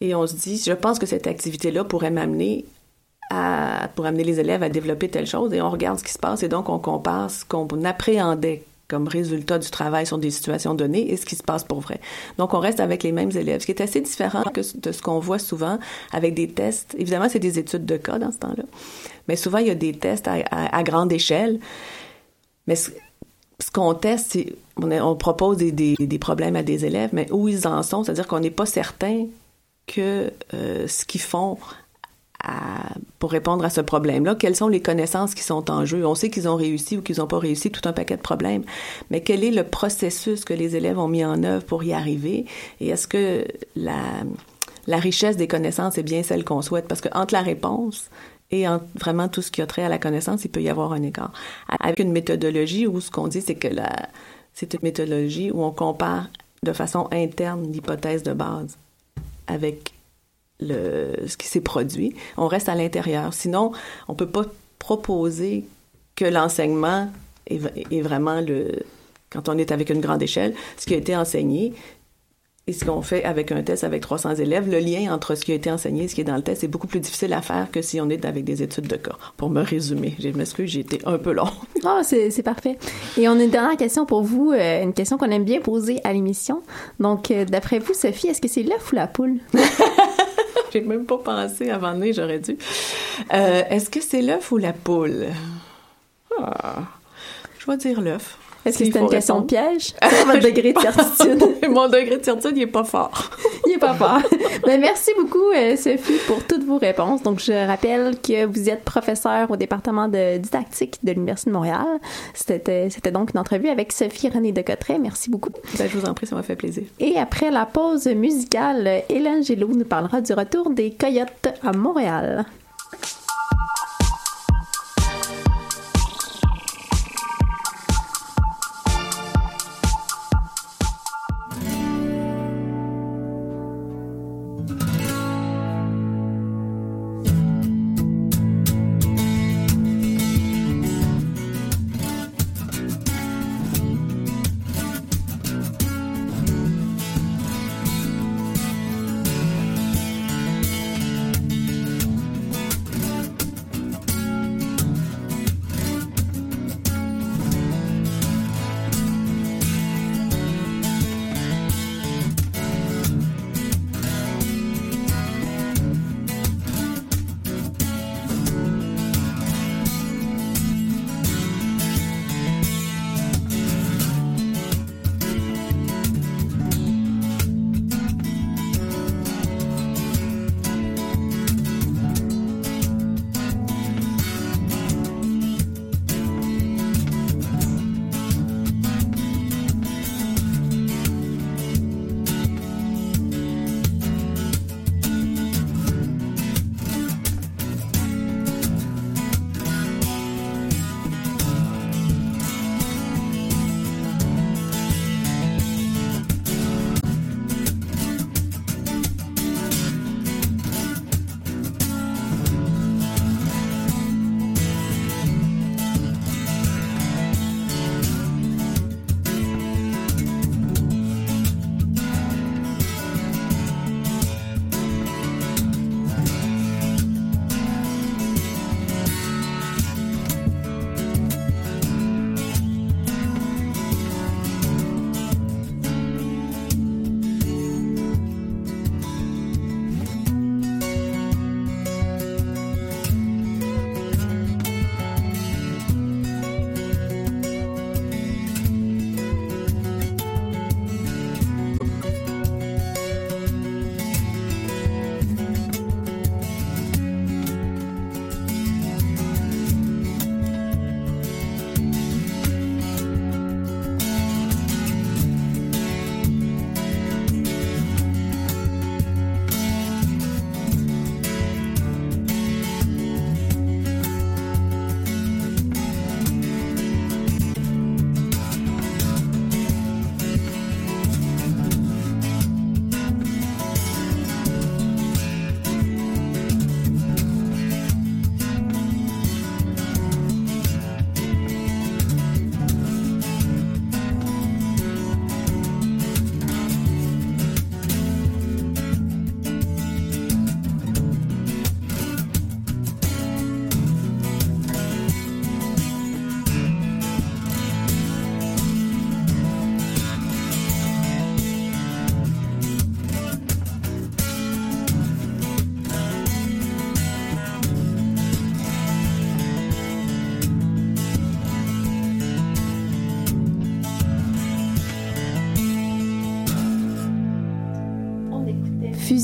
G: et on se dit, je pense que cette activité-là pourrait m'amener à, pour amener les élèves à développer telle chose et on regarde ce qui se passe et donc on compare ce qu'on appréhendait comme résultat du travail sur des situations données et ce qui se passe pour vrai. Donc, on reste avec les mêmes élèves, ce qui est assez différent de ce qu'on voit souvent avec des tests. Évidemment, c'est des études de cas dans ce temps-là, mais souvent, il y a des tests à, à grande échelle. Mais ce qu'on teste, c'est on, propose des, problèmes à des élèves, mais où ils en sont, c'est-à-dire qu'on n'est pas certain que euh, ce qu'ils font pour répondre à ce problème-là. Quelles sont les connaissances qui sont en jeu? On sait qu'ils ont réussi ou qu'ils n'ont pas réussi, tout un paquet de problèmes. Mais quel est le processus que les élèves ont mis en œuvre pour y arriver? Et est-ce que la, la richesse des connaissances est bien celle qu'on souhaite? Parce que entre la réponse et vraiment tout ce qui a trait à la connaissance, il peut y avoir un écart. Avec une méthodologie où ce qu'on dit, c'est que la, c'est une méthodologie où on compare de façon interne l'hypothèse de base avec le, ce qui s'est produit. On reste à l'intérieur. Sinon, on peut pas proposer que l'enseignement est, est, vraiment le, quand on est avec une grande échelle, ce qui a été enseigné, et ce qu'on fait avec un test avec 300 élèves, le lien entre ce qui a été enseigné et ce qui est dans le test est beaucoup plus difficile à faire que si on est avec des études de cas. Pour me résumer, je m'excuse, j'ai été un peu long.
B: Ah, oh, c'est parfait. Et on a une dernière question pour vous, euh, une question qu'on aime bien poser à l'émission. Donc, euh, d'après vous, Sophie, est-ce que c'est l'œuf ou la poule?
G: j'ai même pas pensé avant de j'aurais dû. Euh, est-ce que c'est l'œuf ou la poule? Ah, je vais dire l'œuf.
B: Est-ce que c'est une question de piège? Votre degré de certitude?
G: Mon degré de certitude, il est pas fort.
B: il est pas fort. Mais merci beaucoup, euh, Sophie, pour toutes vos réponses. Donc, je rappelle que vous êtes professeur au département de didactique de l'Université de Montréal. C'était, c'était donc une entrevue avec Sophie René de Cotteret. Merci beaucoup.
G: Ben, je vous en prie, ça m'a fait plaisir.
B: Et après la pause musicale, Hélène Gélo nous parlera du retour des Coyotes à Montréal.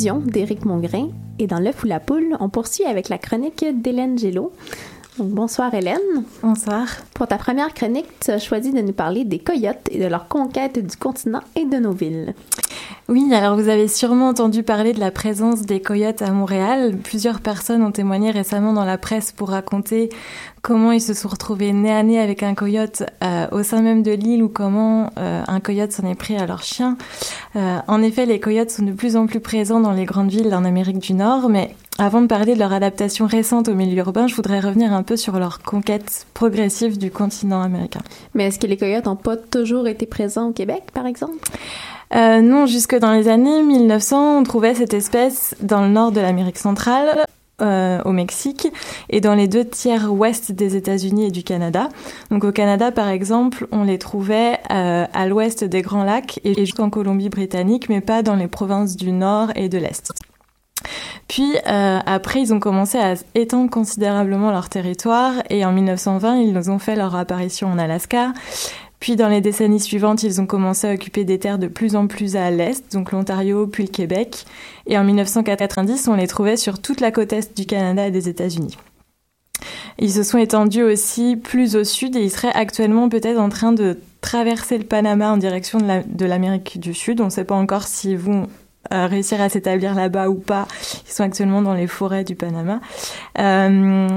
B: Fusion d'Éric Mongrain. Et dans l'œuf ou la poule, on poursuit avec la chronique d'Hélène Gélo. Donc, bonsoir Hélène.
C: Bonsoir.
B: Pour ta première chronique, tu as choisi de nous parler des coyotes et de leur conquête du continent et de nos villes.
C: Oui, alors vous avez sûrement entendu parler de la présence des coyotes à Montréal. Plusieurs personnes ont témoigné récemment dans la presse pour raconter comment ils se sont retrouvés nez à nez avec un coyote euh, au sein même de l'île ou comment euh, un coyote s'en est pris à leur chien. Euh, en effet, les coyotes sont de plus en plus présents dans les grandes villes en Amérique du Nord, mais avant de parler de leur adaptation récente au milieu urbain, je voudrais revenir un peu sur leur conquête progressive du continent américain.
B: Mais est-ce que les coyotes n'ont pas toujours été présents au Québec, par exemple?
C: Euh, non, jusque dans les années 1900, on trouvait cette espèce dans le nord de l'Amérique centrale, euh, au Mexique, et dans les deux tiers ouest des États-Unis et du Canada. Donc au Canada, par exemple, on les trouvait euh, à l'ouest des Grands Lacs et jusqu'en Colombie-Britannique, mais pas dans les provinces du nord et de l'est. Puis euh, après, ils ont commencé à étendre considérablement leur territoire et en 1920, ils ont fait leur apparition en Alaska. Puis dans les décennies suivantes, ils ont commencé à occuper des terres de plus en plus à l'est, donc l'Ontario puis le Québec. Et en 1990, on les trouvait sur toute la côte est du Canada et des États-Unis. Ils se sont étendus aussi plus au sud et ils seraient actuellement peut-être en train de traverser le Panama en direction de l'Amérique du Sud. On ne sait pas encore s'ils vont euh, réussir à s'établir là-bas ou pas. Ils sont actuellement dans les forêts du Panama. Euh,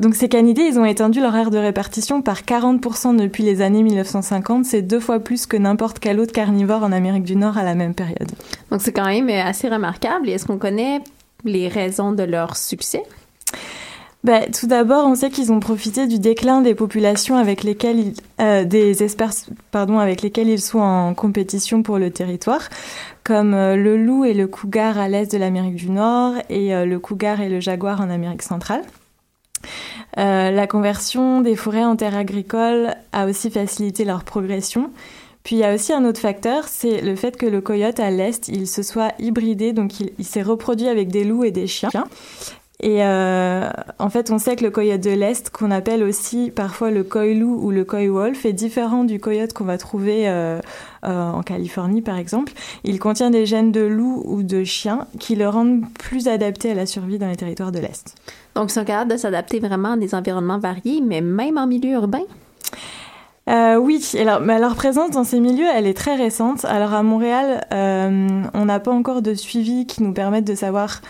C: donc ces canidés, ils ont étendu leur aire de répartition par 40% depuis les années 1950. C'est deux fois plus que n'importe quel autre carnivore en Amérique du Nord à la même période.
B: Donc c'est quand même assez remarquable. Et est-ce qu'on connaît les raisons de leur succès?
C: Bah, tout d'abord, on sait qu'ils ont profité du déclin des populations avec lesquelles ils, euh, des espèces, pardon, avec lesquelles ils sont en compétition pour le territoire, comme euh, le loup et le cougar à l'est de l'Amérique du Nord et euh, le cougar et le jaguar en Amérique centrale. Euh, la conversion des forêts en terres agricoles a aussi facilité leur progression. Puis il y a aussi un autre facteur, c'est le fait que le coyote à l'est, il se soit hybridé, donc il, il s'est reproduit avec des loups et des chiens. Et euh, en fait, on sait que le coyote de l'Est, qu'on appelle aussi parfois le coy-loup ou le coy-wolf, est différent du coyote qu'on va trouver euh, euh, en Californie, par exemple. Il contient des gènes de loup ou de chien qui le rendent plus adapté à la survie dans les territoires de l'Est.
B: Donc, ils sont capables de s'adapter vraiment à des environnements variés, mais même en milieu urbain?
C: Euh, oui, alors, mais leur présence dans ces milieux, elle est très récente. Alors à Montréal, euh, on n'a pas encore de suivi qui nous permette de savoir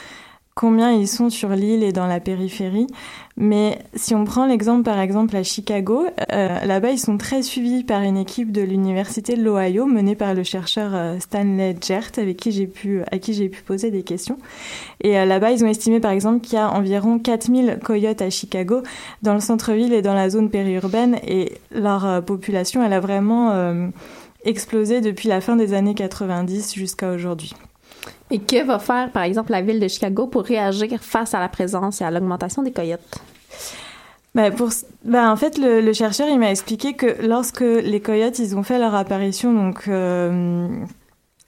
C: combien ils sont sur l'île et dans la périphérie. Mais si on prend l'exemple par exemple à Chicago, euh, là-bas ils sont très suivis par une équipe de l'université de l'Ohio menée par le chercheur euh, Stanley Gert avec qui j'ai pu à qui j'ai pu poser des questions. Et euh, là-bas ils ont estimé par exemple qu'il y a environ 4000 coyotes à Chicago dans le centre-ville et dans la zone périurbaine et leur population elle a vraiment explosé depuis la fin des années 90 jusqu'à aujourd'hui.
B: Et que va faire, par exemple, la ville de Chicago pour réagir face à la présence et à l'augmentation des coyotes?
C: Pour, bah en fait, le, le chercheur, il m'a expliqué que lorsque les coyotes, ils ont fait leur apparition, donc euh,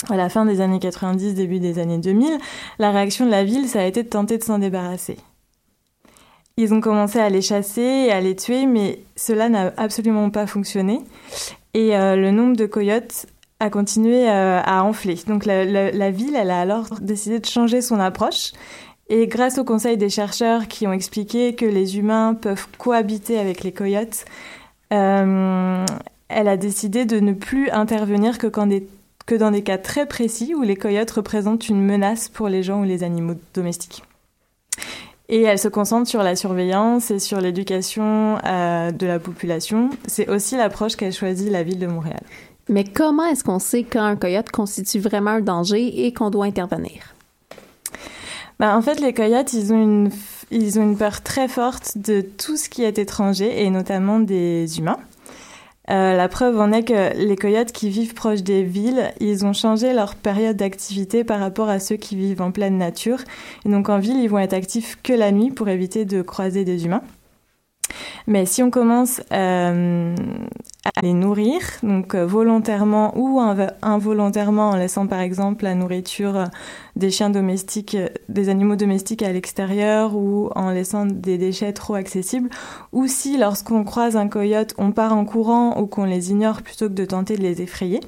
C: à la fin des années 90, début des années 2000, la réaction de la ville, ça a été de tenter de s'en débarrasser. Ils ont commencé à les chasser et à les tuer, mais cela n'a absolument pas fonctionné. Et euh, le nombre de coyotes a continué euh, à enfler. Donc la, ville, elle a alors décidé de changer son approche. Et grâce au conseil des chercheurs qui ont expliqué que les humains peuvent cohabiter avec les coyotes, euh, elle a décidé de ne plus intervenir que dans des cas très précis où les coyotes représentent une menace pour les gens ou les animaux domestiques. Et elle se concentre sur la surveillance et sur l'éducation euh, de la population. C'est aussi l'approche qu'a choisie la ville de Montréal.
B: Mais comment est-ce qu'on sait quand un coyote constitue vraiment un danger et qu'on doit intervenir?
C: Ben, en fait, les coyotes, ils ont, une, peur très forte de tout ce qui est étranger et notamment des humains. Euh, la preuve en est que les coyotes qui vivent proches des villes, ils ont changé leur période d'activité par rapport à ceux qui vivent en pleine nature. Et donc en ville, ils vont être actifs que la nuit pour éviter de croiser des humains. Mais si on commence euh, à les nourrir, donc euh, volontairement ou inv involontairement en laissant par exemple la nourriture des chiens domestiques, des animaux domestiques à l'extérieur ou en laissant des déchets trop accessibles, ou si lorsqu'on croise un coyote, on part en courant ou qu'on les ignore plutôt que de tenter de les effrayer,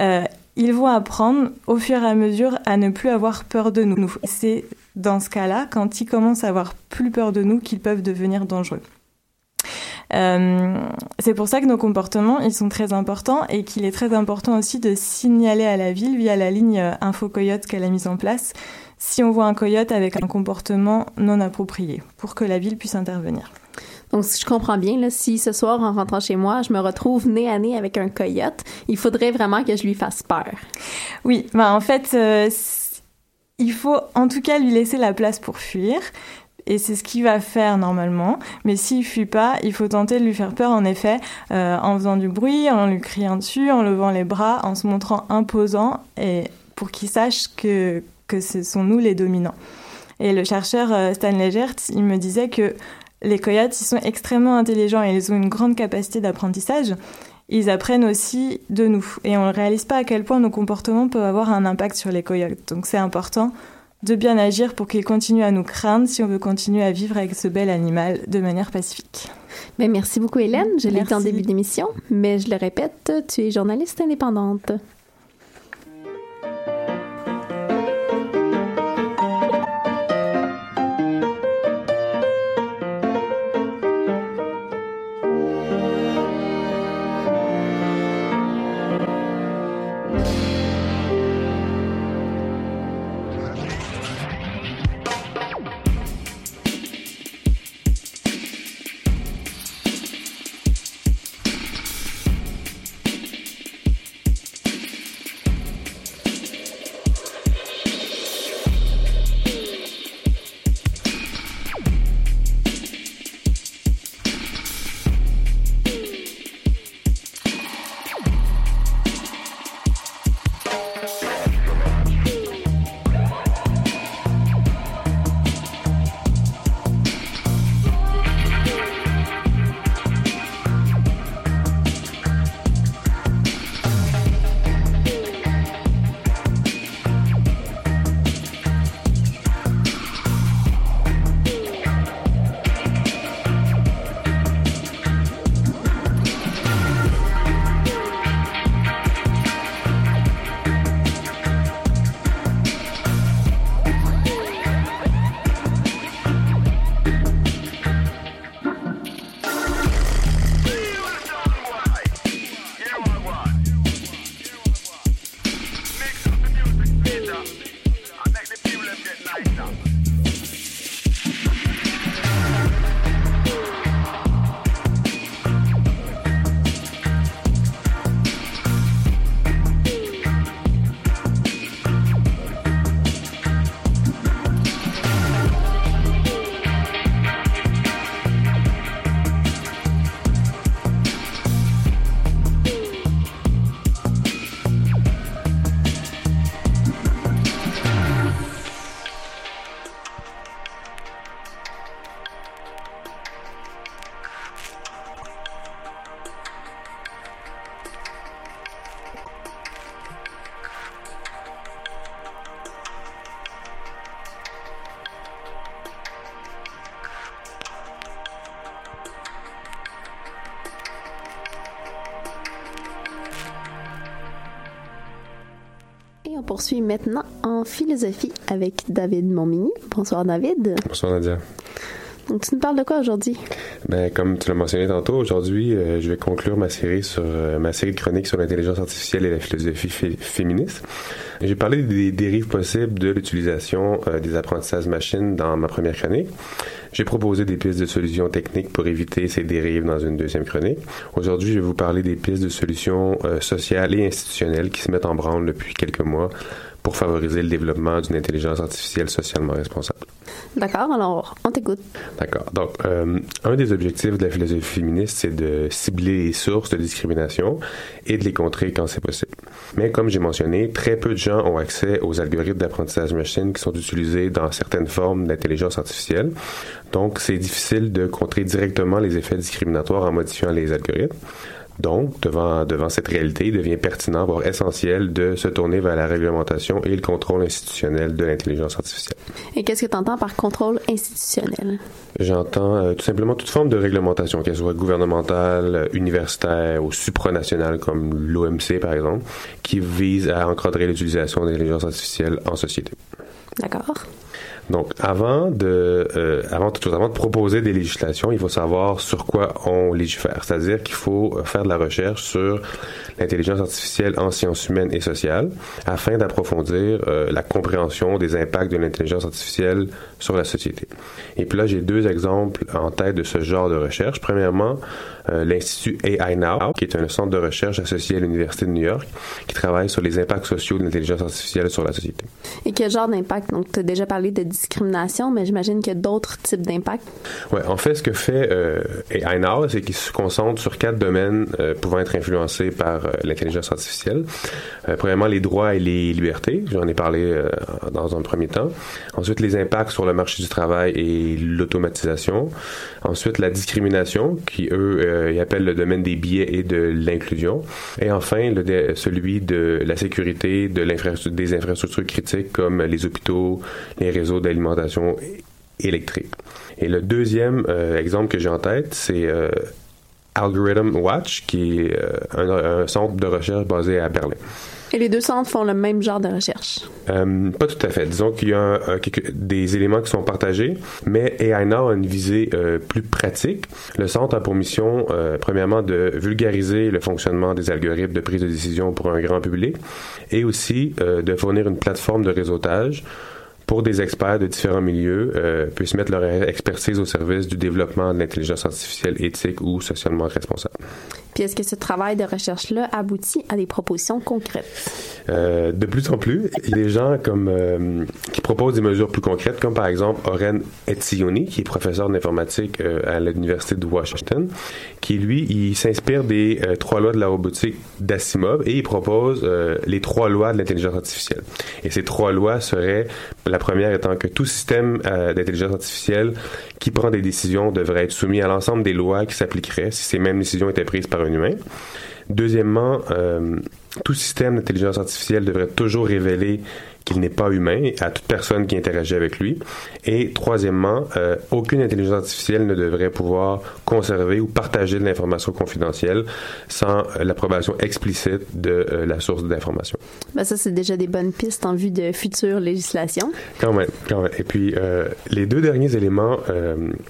C: euh, ils vont apprendre au fur et à mesure à ne plus avoir peur de nous. C'est dans ce cas-là, quand ils commencent à avoir plus peur de nous, qu'ils peuvent devenir dangereux. Euh, c'est pour ça que nos comportements, ils sont très importants et qu'il est très important aussi de signaler à la ville via la ligne euh, Info Coyote qu'elle a mise en place si on voit un coyote avec un comportement non approprié pour que la ville puisse intervenir.
B: Donc, si je comprends bien, là, si ce soir, en rentrant chez moi, je me retrouve nez à nez avec un coyote, il faudrait vraiment que je lui fasse peur.
C: Oui, bah en fait, euh, il faut en tout cas lui laisser la place pour fuir. Et c'est ce qu'il va faire normalement. Mais s'il fuit pas, il faut tenter de lui faire peur, en effet, euh, en faisant du bruit, en lui criant dessus, en levant les bras, en se montrant imposant, et pour qu'il sache que, que ce sont nous les dominants. Et le chercheur euh, Stanley il me disait que les coyotes, ils sont extrêmement intelligents et ils ont une grande capacité d'apprentissage. Ils apprennent aussi de nous. Et on ne réalise pas à quel point nos comportements peuvent avoir un impact sur les coyotes. Donc c'est important de bien agir pour qu'ils continuent à nous craindre si on veut continuer à vivre avec ce bel animal de manière pacifique.
B: Mais merci beaucoup Hélène, je l'ai dit en début d'émission, mais je le répète, tu es journaliste indépendante. Poursuit maintenant en philosophie avec David Montmini. Bonsoir David.
I: Bonsoir Nadia.
B: Donc tu nous parles de quoi aujourd'hui?
I: Ben, comme tu l'as mentionné tantôt, aujourd'hui, euh, je vais conclure ma série sur euh, ma série de chroniques sur l'intelligence artificielle et la philosophie féministe. J'ai parlé des dérives possibles de l'utilisation euh, des apprentissages machines dans ma première chronique. J'ai proposé des pistes de solutions techniques pour éviter ces dérives dans une deuxième chronique. Aujourd'hui, je vais vous parler des pistes de solutions sociales et institutionnelles qui se mettent en branle depuis quelques mois pour favoriser le développement d'une intelligence artificielle socialement responsable.
B: D'accord, alors on t'écoute.
I: D'accord. Donc, euh, un des objectifs de la philosophie féministe, c'est de cibler les sources de discrimination et de les contrer quand c'est possible. Mais comme j'ai mentionné, très peu de gens ont accès aux algorithmes d'apprentissage machine qui sont utilisés dans certaines formes d'intelligence artificielle. Donc, c'est difficile de contrer directement les effets discriminatoires en modifiant les algorithmes. Donc, devant, devant cette réalité, il devient pertinent, voire essentiel, de se tourner vers la réglementation et le contrôle institutionnel de l'intelligence artificielle.
B: Et qu'est-ce que tu entends par contrôle institutionnel?
I: J'entends euh, tout simplement toute forme de réglementation, qu'elle soit gouvernementale, euh, universitaire ou supranationale, comme l'OMC par exemple, qui vise à encadrer l'utilisation de l'intelligence artificielle en société.
B: D'accord.
I: Donc, avant de, euh, avant toute chose, avant de proposer des législations, il faut savoir sur quoi on légifère. C'est-à-dire qu'il faut faire de la recherche sur l'intelligence artificielle en sciences humaines et sociales afin d'approfondir euh, la compréhension des impacts de l'intelligence artificielle sur la société. Et puis là, j'ai deux exemples en tête de ce genre de recherche. Premièrement, euh, l'Institut AI Now, qui est un centre de recherche associé à l'Université de New York, qui travaille sur les impacts sociaux de l'intelligence artificielle sur la société.
B: Et quel genre d'impact? Donc, tu as déjà parlé de discrimination, mais j'imagine qu'il y a d'autres types d'impacts.
I: Ouais, en fait, ce que fait euh, c'est qu'il se concentre sur quatre domaines euh, pouvant être influencés par euh, l'intelligence artificielle. Euh, premièrement, les droits et les libertés. J'en ai parlé dans un premier temps. Ensuite, les impacts sur le marché du travail et l'automatisation. Ensuite, la discrimination, qui eux, ils appellent le domaine des biais et de l'inclusion. Et enfin, celui de la sécurité des infrastructures critiques comme les hôpitaux, les réseaux d'alimentation électrique. Et le deuxième euh, exemple que j'ai en tête, c'est euh, Algorithm Watch, qui est euh, un, un centre de recherche basé à Berlin.
B: Et les deux centres font le même genre de recherche?
I: Pas tout à fait. Disons qu'il y a un- un- quelques- des éléments qui sont partagés, mais AI Now a une visée plus pratique. Le centre a pour mission, premièrement, de vulgariser le fonctionnement des algorithmes de prise de décision pour un grand public et aussi de fournir une plateforme de réseautage pour des experts de différents milieux euh, puissent mettre leur expertise au service du développement de l'intelligence artificielle éthique ou socialement responsable.
B: Puis est-ce que ce travail de recherche-là aboutit à des propositions concrètes?
I: Euh, de plus en plus, il y a des gens comme euh, qui proposent des mesures plus concrètes, comme par exemple Oren Etzioni, qui est professeur d'informatique euh, à l'université de Washington, qui lui, il s'inspire des euh, trois lois de la robotique d'Asimov et il propose euh, les trois lois de l'intelligence artificielle. Et ces trois lois seraient la première étant que tout système euh, d'intelligence artificielle qui prend des décisions devrait être soumis à l'ensemble des lois qui s'appliqueraient si ces mêmes décisions étaient prises par un humain. Deuxièmement, euh, tout système d'intelligence artificielle devrait toujours révéler qu'il n'est pas humain à toute personne qui interagit avec lui. Et troisièmement, euh, aucune intelligence artificielle ne devrait pouvoir conserver ou partager de l'information confidentielle sans euh, l'approbation explicite de euh, la source d'information.
B: Ben ça, c'est déjà des bonnes pistes en vue de futures législations.
I: Quand même, quand même. Et puis, euh, les deux derniers éléments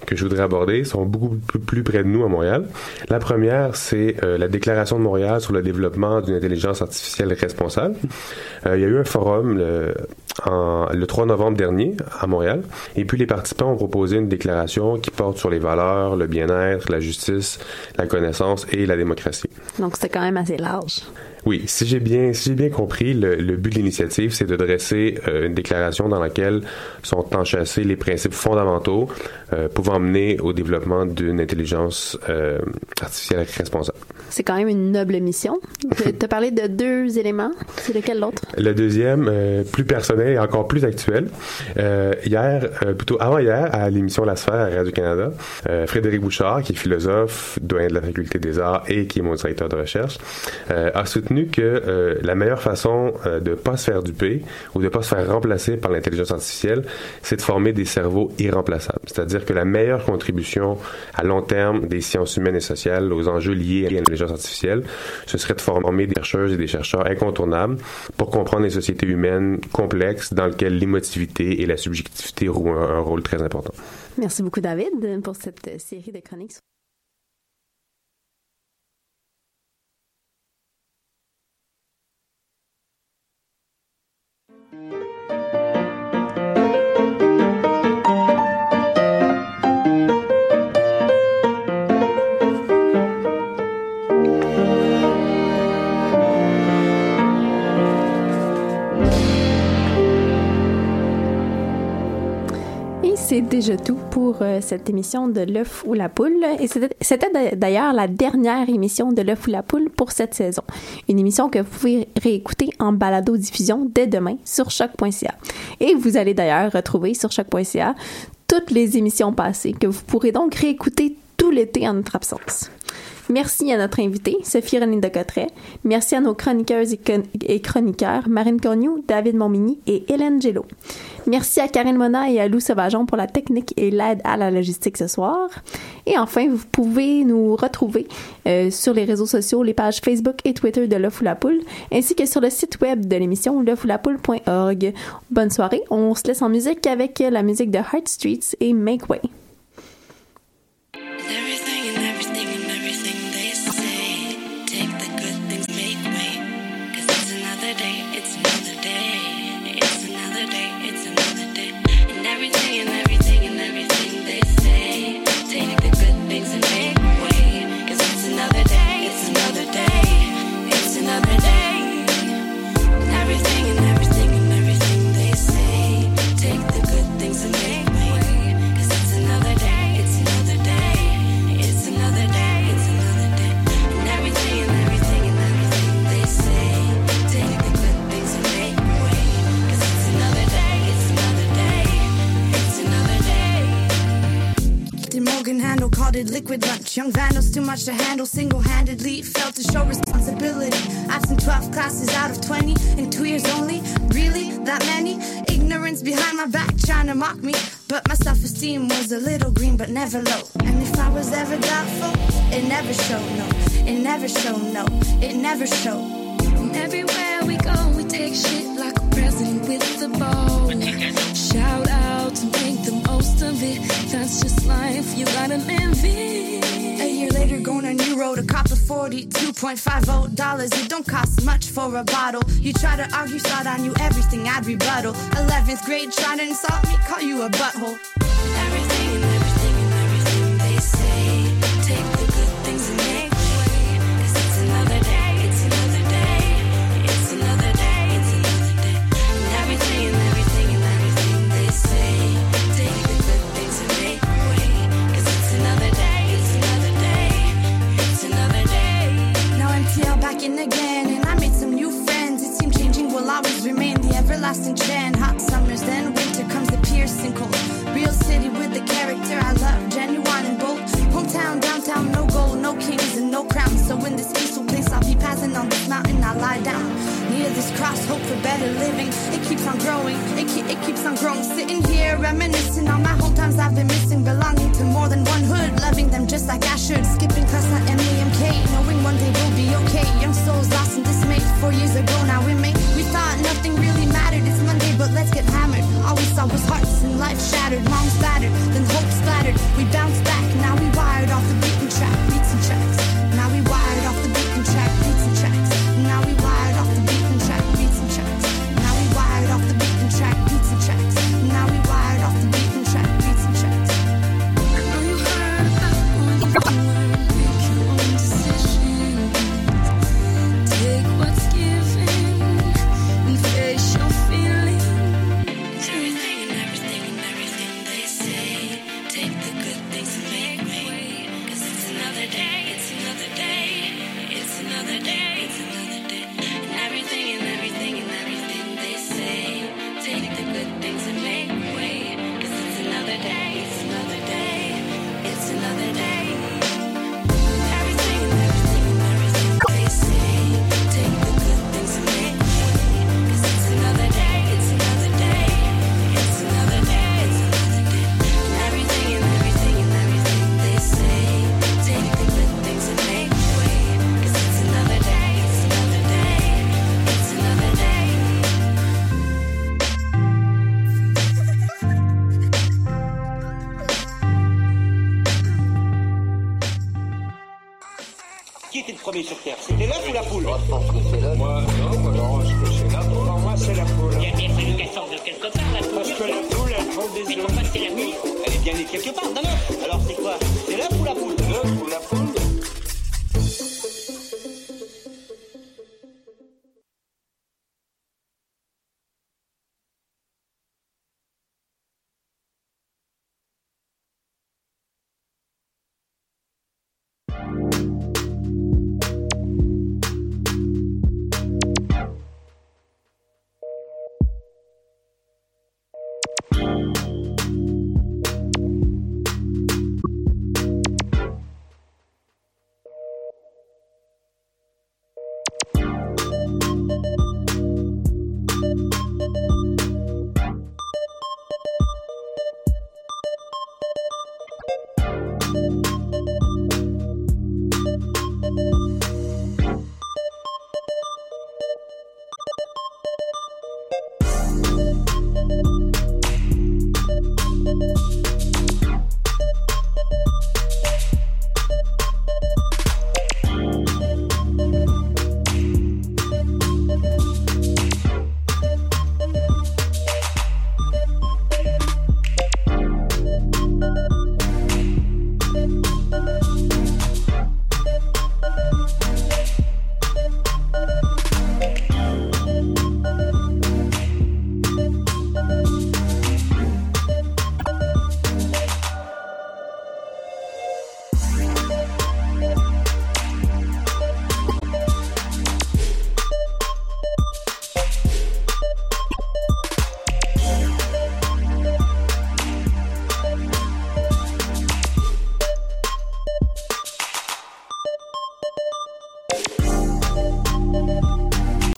I: que je voudrais aborder sont beaucoup plus, plus près de nous à Montréal. La première, c'est la déclaration de Montréal sur le développement d'une intelligence artificielle responsable. Il y a eu un forum le, en- le 3 novembre dernier à Montréal. Et puis, les participants ont proposé une déclaration qui porte sur les valeurs, le bien-être, la justice, la connaissance et la démocratie.
B: Donc, c'était quand même assez large.
I: Oui, si j'ai bien, si j'ai bien compris, le, le but de l'initiative, c'est de dresser euh, une déclaration dans laquelle sont enchâssés les principes fondamentaux euh, pouvant mener au développement d'une intelligence euh, artificielle responsable.
B: C'est quand même une noble mission. Tu as parlé de deux éléments. C'est lequel l'autre?
I: Le deuxième, euh, plus personnel et encore plus actuel. Euh, hier, euh, plutôt avant hier, à l'émission La Sphère à Radio-Canada, Frédéric Bouchard, qui est philosophe, doyen de la Faculté des Arts et qui est mon directeur de recherche, a soutenu que la meilleure façon de pas se faire duper ou de pas se faire remplacer par l'intelligence artificielle, c'est de former des cerveaux irremplaçables. C'est-à-dire que la meilleure contribution à long terme des sciences humaines et sociales aux enjeux liés à l'intelligence artificielle, ce serait de former des chercheuses et des chercheurs incontournables pour comprendre les sociétés humaines complexes dans lesquelles l'émotivité et la subjectivité jouent un, un rôle très important.
B: Merci beaucoup, David, pour cette série de chroniques. C'est déjà tout pour euh, cette émission de l'œuf ou la poule. Et c'était- c'était d'a- d'ailleurs la dernière émission de l'œuf ou la poule pour cette saison. Une émission que vous pouvez réécouter en balado-diffusion dès demain sur choc.ca. Et vous allez d'ailleurs retrouver sur choc.ca toutes les émissions passées que vous pourrez donc réécouter tout l'été en notre absence. Merci à notre invité, Sophie René de Cotteret. Merci à nos chroniqueuses et, chroniqueurs, Marine Cornu, David Montmigny et Hélène Gello. Merci à Karine Mona et à Lou Sauvageon pour la technique et l'aide à la logistique ce soir. Et enfin, vous pouvez nous retrouver euh, sur les réseaux sociaux, les pages Facebook et Twitter de L'œuf ou poule, ainsi que sur le site web de l'émission l'œufoulapoule.org. Bonne soirée. On se laisse en musique avec la musique de Heart Streets et Make Way.
J: Too to handle. Single handedly failed to show responsibility. Absent 12 classes out of 20 in two years only. Really? That many? Ignorance behind my back trying to mock me. But my self esteem was a little green but never low. And if I was ever doubtful, it never showed, no. It never showed, no. It never showed.
K: And everywhere we go, we take shit like a president with the ball. Shout out and make the most of it. That's just life, you gotta live it.
J: 42.50 dollars. It don't cost much for a bottle. You try to argue, thought I knew everything, I'd rebuttal. 11th grade, trying to insult me, call you a butthole. This cross, hope for better living. It keeps on growing, it, keep, it keeps on growing. Sitting here reminiscing on my hometowns I've been missing, belonging to more than one hood, loving them just like I should. Skipping class at MEMK, knowing one day we'll be okay. Young souls lost and dismayed. Four years ago, now we made. We thought nothing really mattered. It's Monday, but let's get hammered. All we saw was hearts and life shattered. Moms battered, then hope splattered. We bounced back, now we wired off the beaten track,
L: Alors c'est quoi